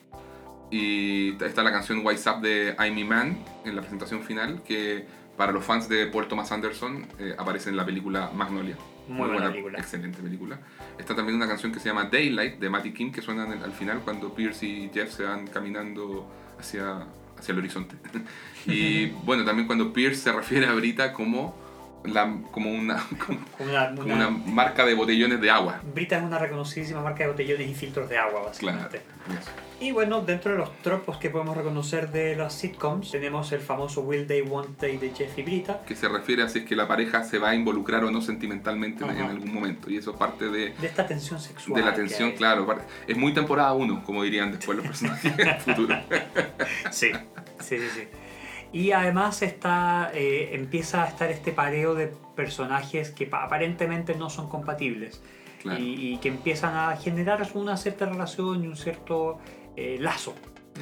Y está la canción Wise Up de I'm Man en la presentación final, que para los fans de Paul Thomas Anderson eh, aparece en la película Magnolia. Muy buena película. Excelente película. Está también una canción que se llama Daylight de Matty Kim, que suena en el- al final cuando Pierce y Jeff se van caminando hacia, hacia el horizonte. y bueno, también cuando Pierce se refiere a Brita como, la, como, una, como Una, como una- una marca de botellones de agua. Brita es una reconocidísima marca de botellones y filtros de agua, Claro. básicamente. eso. Y bueno, dentro de los tropos que podemos reconocer de las sitcoms, tenemos el famoso Will They, Won't They de Jeff y Brita. que se refiere a si es que la pareja se va a involucrar o no sentimentalmente en- algún momento. Y eso parte de, De esta tensión sexual. de la tensión, claro. Es muy temporada 1, como dirían después los personajes en el futuro. Sí, sí, sí. sí. Y además está, eh, empieza a estar este pareo de personajes que pa- aparentemente no son compatibles Claro. y, y que empiezan a generar una cierta relación y un cierto eh, lazo,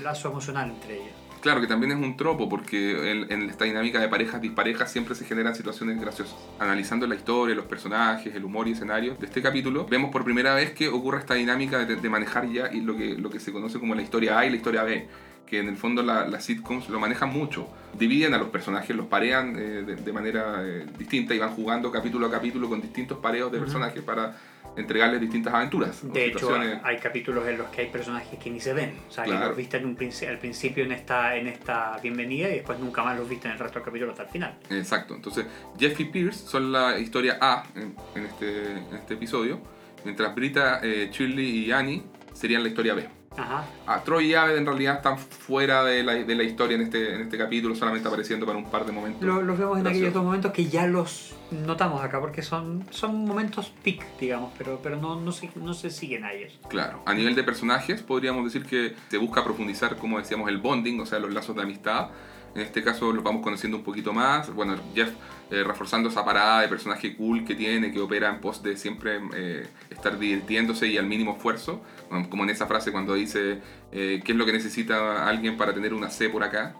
lazo emocional entre ellos. Claro que también es un tropo, porque en, en esta dinámica de parejas disparejas siempre se generan situaciones graciosas. Analizando la historia, los personajes, el humor y escenario de este capítulo, vemos por primera vez que ocurre esta dinámica de, de manejar ya y lo que, lo que se conoce como la historia A y la historia B que en el fondo la- las sitcoms lo manejan mucho. Dividen a los personajes, los parean eh, de, de manera eh, distinta y van jugando capítulo a capítulo con distintos pareos de personajes para entregarles distintas aventuras. De hecho, situaciones. hay capítulos en los que hay personajes que ni se ven. O sea, que los viste en un princi- al principio en esta, en esta bienvenida y después nunca más los viste en el resto del capítulo hasta el final. Exacto. Entonces, Jeff y Pierce son la historia A en, en este, en este episodio, mientras Brita, eh, Shirley y Annie serían la historia B. Ajá. Ah, Troy y Abed en realidad están fuera de la, de la historia en este, en este capítulo, solamente apareciendo para un par de momentos. Lo- los vemos en aquellos dos momentos que ya los notamos acá porque son, son momentos peak, digamos, pero, pero no, no, se, no se siguen a ellos. Claro, a nivel de personajes podríamos decir que se busca profundizar, como decíamos, el bonding, o sea, los lazos de amistad. En este caso los vamos conociendo un poquito más. Bueno, Jeff eh, reforzando esa parada de personaje cool que tiene, que opera en pos de siempre eh, estar divirtiéndose y al mínimo esfuerzo. Como- en esa frase cuando dice, eh, ¿qué es lo que necesita alguien para tener una C por acá?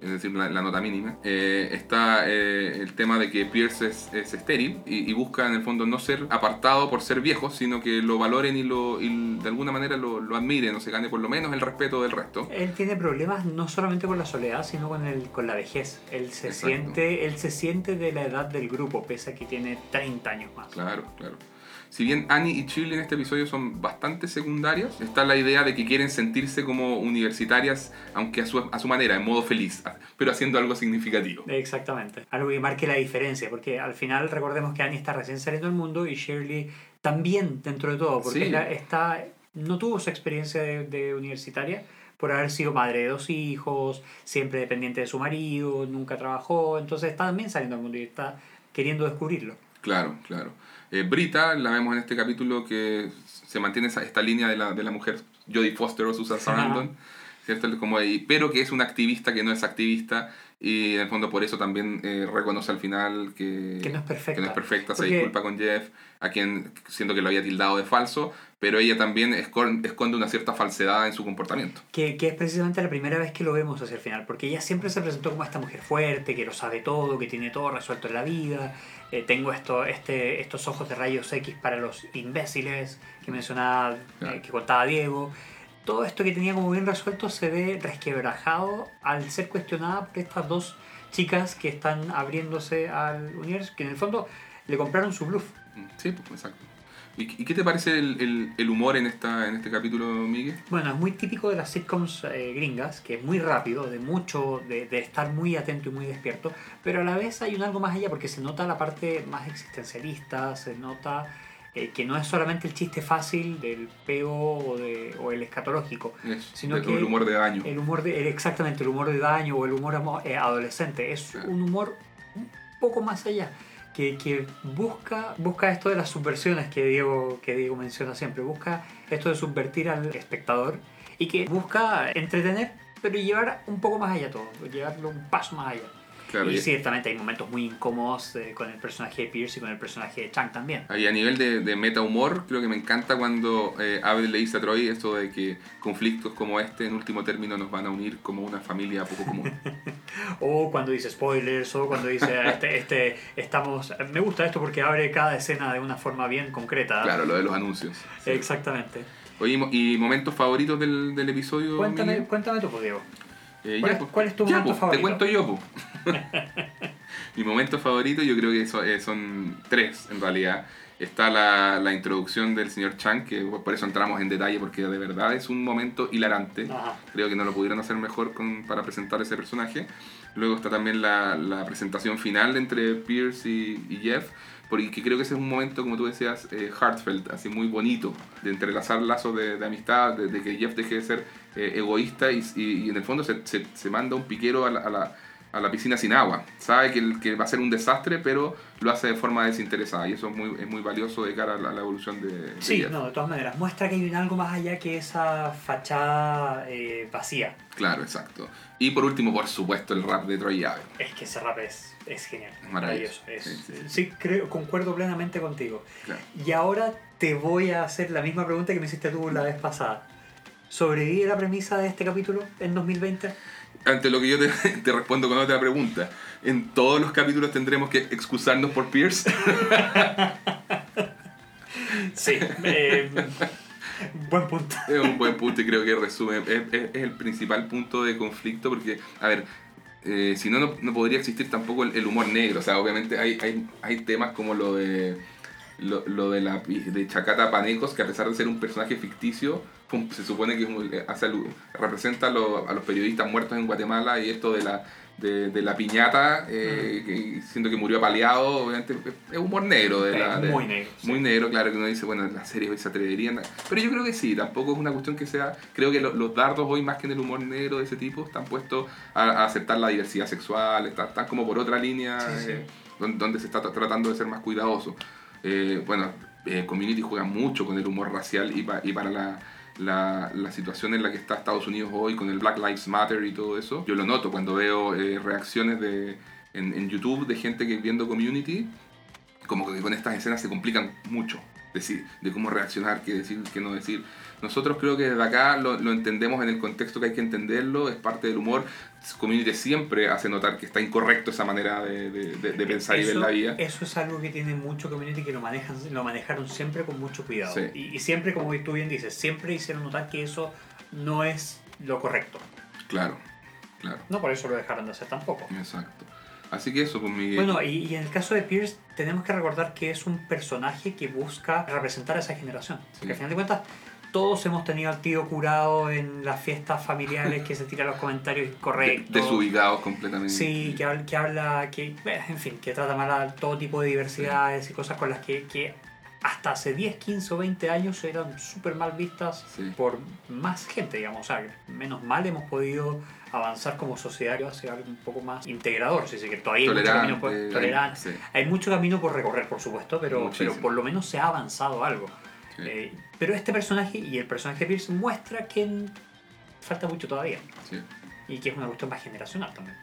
Es decir, la, la nota mínima. Eh, está eh, el tema de que Pierce es, es estéril y, y busca en el fondo no ser apartado por ser viejo, sino que lo valoren y, lo, y de alguna manera lo, lo admiren o se gane por lo menos el respeto del resto. Él tiene problemas no solamente con la soledad, sino con, el, con la vejez. Él se, Exacto. siente, él se siente de la edad del grupo, pese a que tiene 30 años más. Claro, claro. Si bien Annie y Shirley en este episodio son bastante secundarias, está la idea de que quieren sentirse como universitarias, aunque a su, a su manera, en modo feliz, pero haciendo algo significativo. Exactamente. Algo que marque la diferencia, porque al final recordemos que Annie está recién saliendo al mundo y Shirley también dentro de todo, porque Sí. ella está, no tuvo su experiencia de, de universitaria por haber sido madre de dos hijos, siempre dependiente de su marido, nunca trabajó, entonces está también saliendo al mundo y está queriendo descubrirlo. Claro, claro. Eh, Brita, la vemos en este capítulo que se mantiene esa, esta línea de la, de la mujer Jodie Foster o Susan Sarandon, ¿cierto? Como ahí, pero que es una activista que no es activista y en el fondo por eso también eh, reconoce al final que, Que no es perfecta. que no es perfecta, se Porque- disculpa con Jeff, a quien siento que lo había tildado de falso, pero ella también escon- esconde una cierta falsedad en su comportamiento. Que, que es precisamente la primera vez que lo vemos hacia el final, porque ella siempre se presentó como esta mujer fuerte, que lo sabe todo, que tiene todo resuelto en la vida. eh, tengo esto, este, estos ojos de rayos X para los imbéciles que mencionaba, eh, Claro. que contaba Diego. Todo esto que tenía como bien resuelto se ve resquebrajado al ser cuestionada por estas dos chicas que están abriéndose al universo, que en el fondo le compraron su bluff. Sí, pues, exacto. ¿Y, y qué te parece el, el- el humor en, esta, en este capítulo, Miguel? Bueno, es muy típico de las sitcoms eh, gringas, que es muy rápido, de mucho, de, de estar muy atento y muy despierto, pero a la vez hay un algo más allá porque se nota la parte más existencialista, se nota eh, que no es solamente el chiste fácil del peo o, de, o el escatológico, Es, Sino que el humor de daño. el humor de, exactamente el humor de daño o el humor eh, adolescente, es Claro. un humor un poco más allá. Que, que busca, busca esto de las subversiones que Diego, que Diego menciona siempre. Busca esto de subvertir al espectador y que busca entretener, pero llevar un poco más allá todo, llevarlo un paso más allá. Claro, y y- ciertamente hay momentos muy incómodos eh, con el personaje de Pierce y con el personaje de Chang también. Y a nivel de, de meta humor, creo que me encanta cuando eh, Abel le dice a Troy esto de que conflictos como este, en último término, nos van a unir como una familia poco común. O cuando dice spoilers, o cuando dice este, este, estamos. Me gusta esto porque abre cada escena de una forma bien concreta. Claro, lo de los anuncios. Sí. Exactamente. Oye, y mo- ¿y momentos favoritos del, del episodio? Cuéntame, Miguel? cuéntame tú, pues, Diego. Eh, ¿cuál ya, es- pues. cuál es tu Ya, momento pues, favorito? Te cuento yo, pues. Mi momento favorito yo creo que eso- eh, son tres, en realidad. Está la, la introducción del señor Chang, que por eso entramos en detalle, porque de verdad es un momento hilarante. Ajá. Creo que no lo pudieron hacer mejor con- para presentar ese personaje. Luego está también la, la presentación final entre Pierce y, y Jeff, porque creo que ese es un momento, como tú decías, eh, heartfelt, así muy bonito, de entrelazar lazos de, de amistad, de, de que Jeff deje de ser eh, egoísta y, y- y en el fondo se, se- se manda un piquero a la, a la- a la piscina sin agua. Sabe que, el- que va a ser un desastre, pero lo hace de forma desinteresada y eso es muy, es muy valioso de cara a la, a la evolución de, de Sí, no, de todas maneras. Muestra que hay algo más allá que esa fachada eh, vacía. Claro, exacto. Y por último, por supuesto, el rap de Troy Ave. Es que ese rap es, es genial. Maravilloso. Es- Sí, sí. sí, creo, concuerdo plenamente contigo. Claro. Y ahora te voy a hacer la misma pregunta que me hiciste tú la vez pasada. ¿Sobrevive la premisa de este capítulo en 2020? Ante lo que yo te, te respondo con otra pregunta. En todos los capítulos tendremos que excusarnos por Pierce. Sí. eh, buen punto. es un buen punto y creo que resume. Es, es- es el principal punto de conflicto porque, a ver, eh, si no, no, podría existir tampoco el, el humor negro. O sea, obviamente hay, hay, hay temas como lo de. Lo, lo de la de Chacata Panecos, que a pesar de ser un personaje ficticio, pum, se supone que es un- hace alu- representa a, lo- a los periodistas muertos en Guatemala y esto de la, de, de la piñata, eh, que siendo que murió apaleado, obviamente es- humor negro. De la, de- muy negro. sí. muy negro, claro que uno dice, bueno, las series se atreverían. a- Pero yo creo que sí, tampoco es una cuestión que sea. Creo que lo- los dardos hoy, más que en el humor negro de ese tipo, están puestos a, a aceptar la diversidad sexual, están, están como por otra línea Sí, sí. eh, donde, donde se está tra- tratando de ser más cuidadoso. Eh, bueno, eh, Community juega mucho con el humor racial y, pa- y para la, la, la situación en la que está Estados Unidos hoy con el Black Lives Matter y todo eso. Yo lo noto cuando veo eh, reacciones de, en, en YouTube de gente que viendo Community como que con estas escenas se complican mucho decir, de cómo reaccionar, qué decir, qué no decir. Nosotros creo que desde acá lo, lo entendemos en el contexto que hay que entenderlo, es parte del humor. Community siempre hace notar que está incorrecto esa manera de, de- de- de pensar y ver la vida. Eso es algo que tiene mucho community que lo manejan, lo manejaron siempre con mucho cuidado. Sí. Y, y siempre, como tú bien dices, siempre hicieron notar que eso no es lo correcto. Claro, claro, No por eso lo dejaron de hacer tampoco. exacto. Así que eso, pues Miguel. Bueno, y, y en el caso de Pierce, tenemos que recordar que es un personaje que busca representar a esa generación. Porque Sí. al final de cuentas, todos hemos tenido al tío curado en las fiestas familiares que se tira los comentarios de- incorrectos. desubicados completamente. Sí, que habla, que, habla que, en fin, que trata mal a todo tipo de diversidades y cosas con las que, que hasta hace 10, 15 o 20 años eran súper mal vistas Sí. por más gente, digamos. O sea, menos mal hemos podido avanzar como sociedad hacia algo un poco más integrador, si se quiere. Todavía hay mucho camino por, tolerante. sí, Hay mucho camino por recorrer, por supuesto, pero, Muchísimo. pero por lo menos se ha avanzado algo. sí, Eh, pero este personaje y el personaje de Pierce muestra que falta mucho todavía sí. y que es una cuestión más generacional también.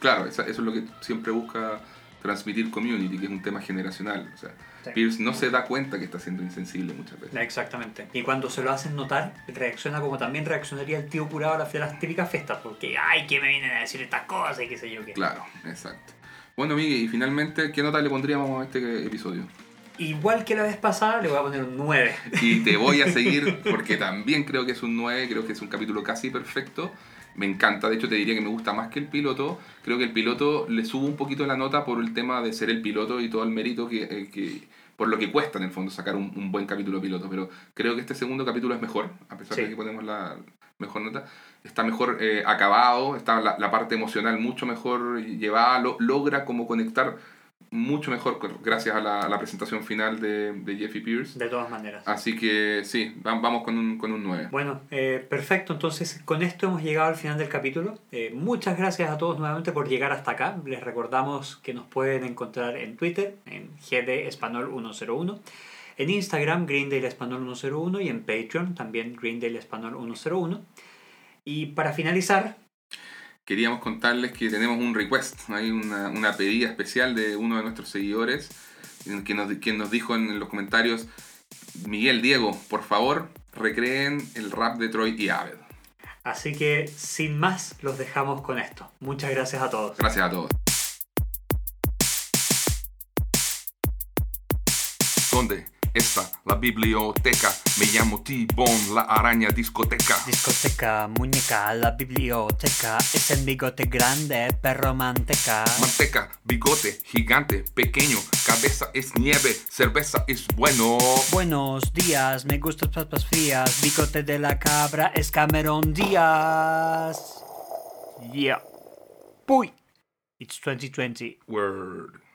Claro, eso es lo que siempre busca transmitir Community, que es un tema generacional. O sea, Sí. Pierce no se da cuenta que está siendo insensible muchas veces. Exactamente. Y cuando se lo hacen notar, reacciona como también reaccionaría el tío curado a las, las típicas fiestas, porque, ay, que me vienen a decir estas cosas y qué sé yo qué. Claro, exacto. Bueno, Miguel, y finalmente, ¿qué nota le pondríamos a este episodio? Igual que la vez pasada, le voy a poner un 9. Y te voy a seguir porque también creo que es un 9, creo que es un capítulo casi perfecto. Me encanta, de hecho te diría que me gusta más que el piloto. Creo que el piloto le subo un poquito la nota por el tema de ser el piloto y todo el mérito que, eh, que por lo que cuesta en el fondo sacar un, un buen capítulo piloto. Pero creo que este segundo capítulo es mejor, a pesar Sí. de que ponemos la mejor nota. Está mejor eh, acabado, está la, la parte emocional mucho mejor llevada, lo- logra como conectar mucho mejor gracias a la, a la presentación final de, de, Jeffy Pierce. De todas maneras. Así que sí, vamos con un, con un 9. Bueno, eh, perfecto. Entonces, con esto hemos llegado al final del capítulo. Eh, muchas gracias a todos nuevamente por llegar hasta acá. Les recordamos que nos pueden encontrar en Twitter, en GD Español 101. En Instagram, Greendale Español 101 y en Patreon también Greendale Español 101. Y para finalizar, queríamos contarles que tenemos un request, hay una, una pedida especial de uno de nuestros seguidores, que nos, quien nos dijo en los comentarios, Miguel Diego, por favor, recreen el rap de Troy y Abed. Así que, sin más, los dejamos con esto. Muchas gracias a todos. Gracias a todos. ¿Dónde? Esta, la biblioteca. Me llamo T-Bone, la araña discoteca. Discoteca, muñeca, la biblioteca. Es el bigote grande, perro manteca. Manteca, bigote, gigante, pequeño. Cabeza es nieve, cerveza es bueno. Buenos días, me gustan papas frías. Bigote de la cabra es Cameron Díaz. Yeah. Puy. It's 2020. Word.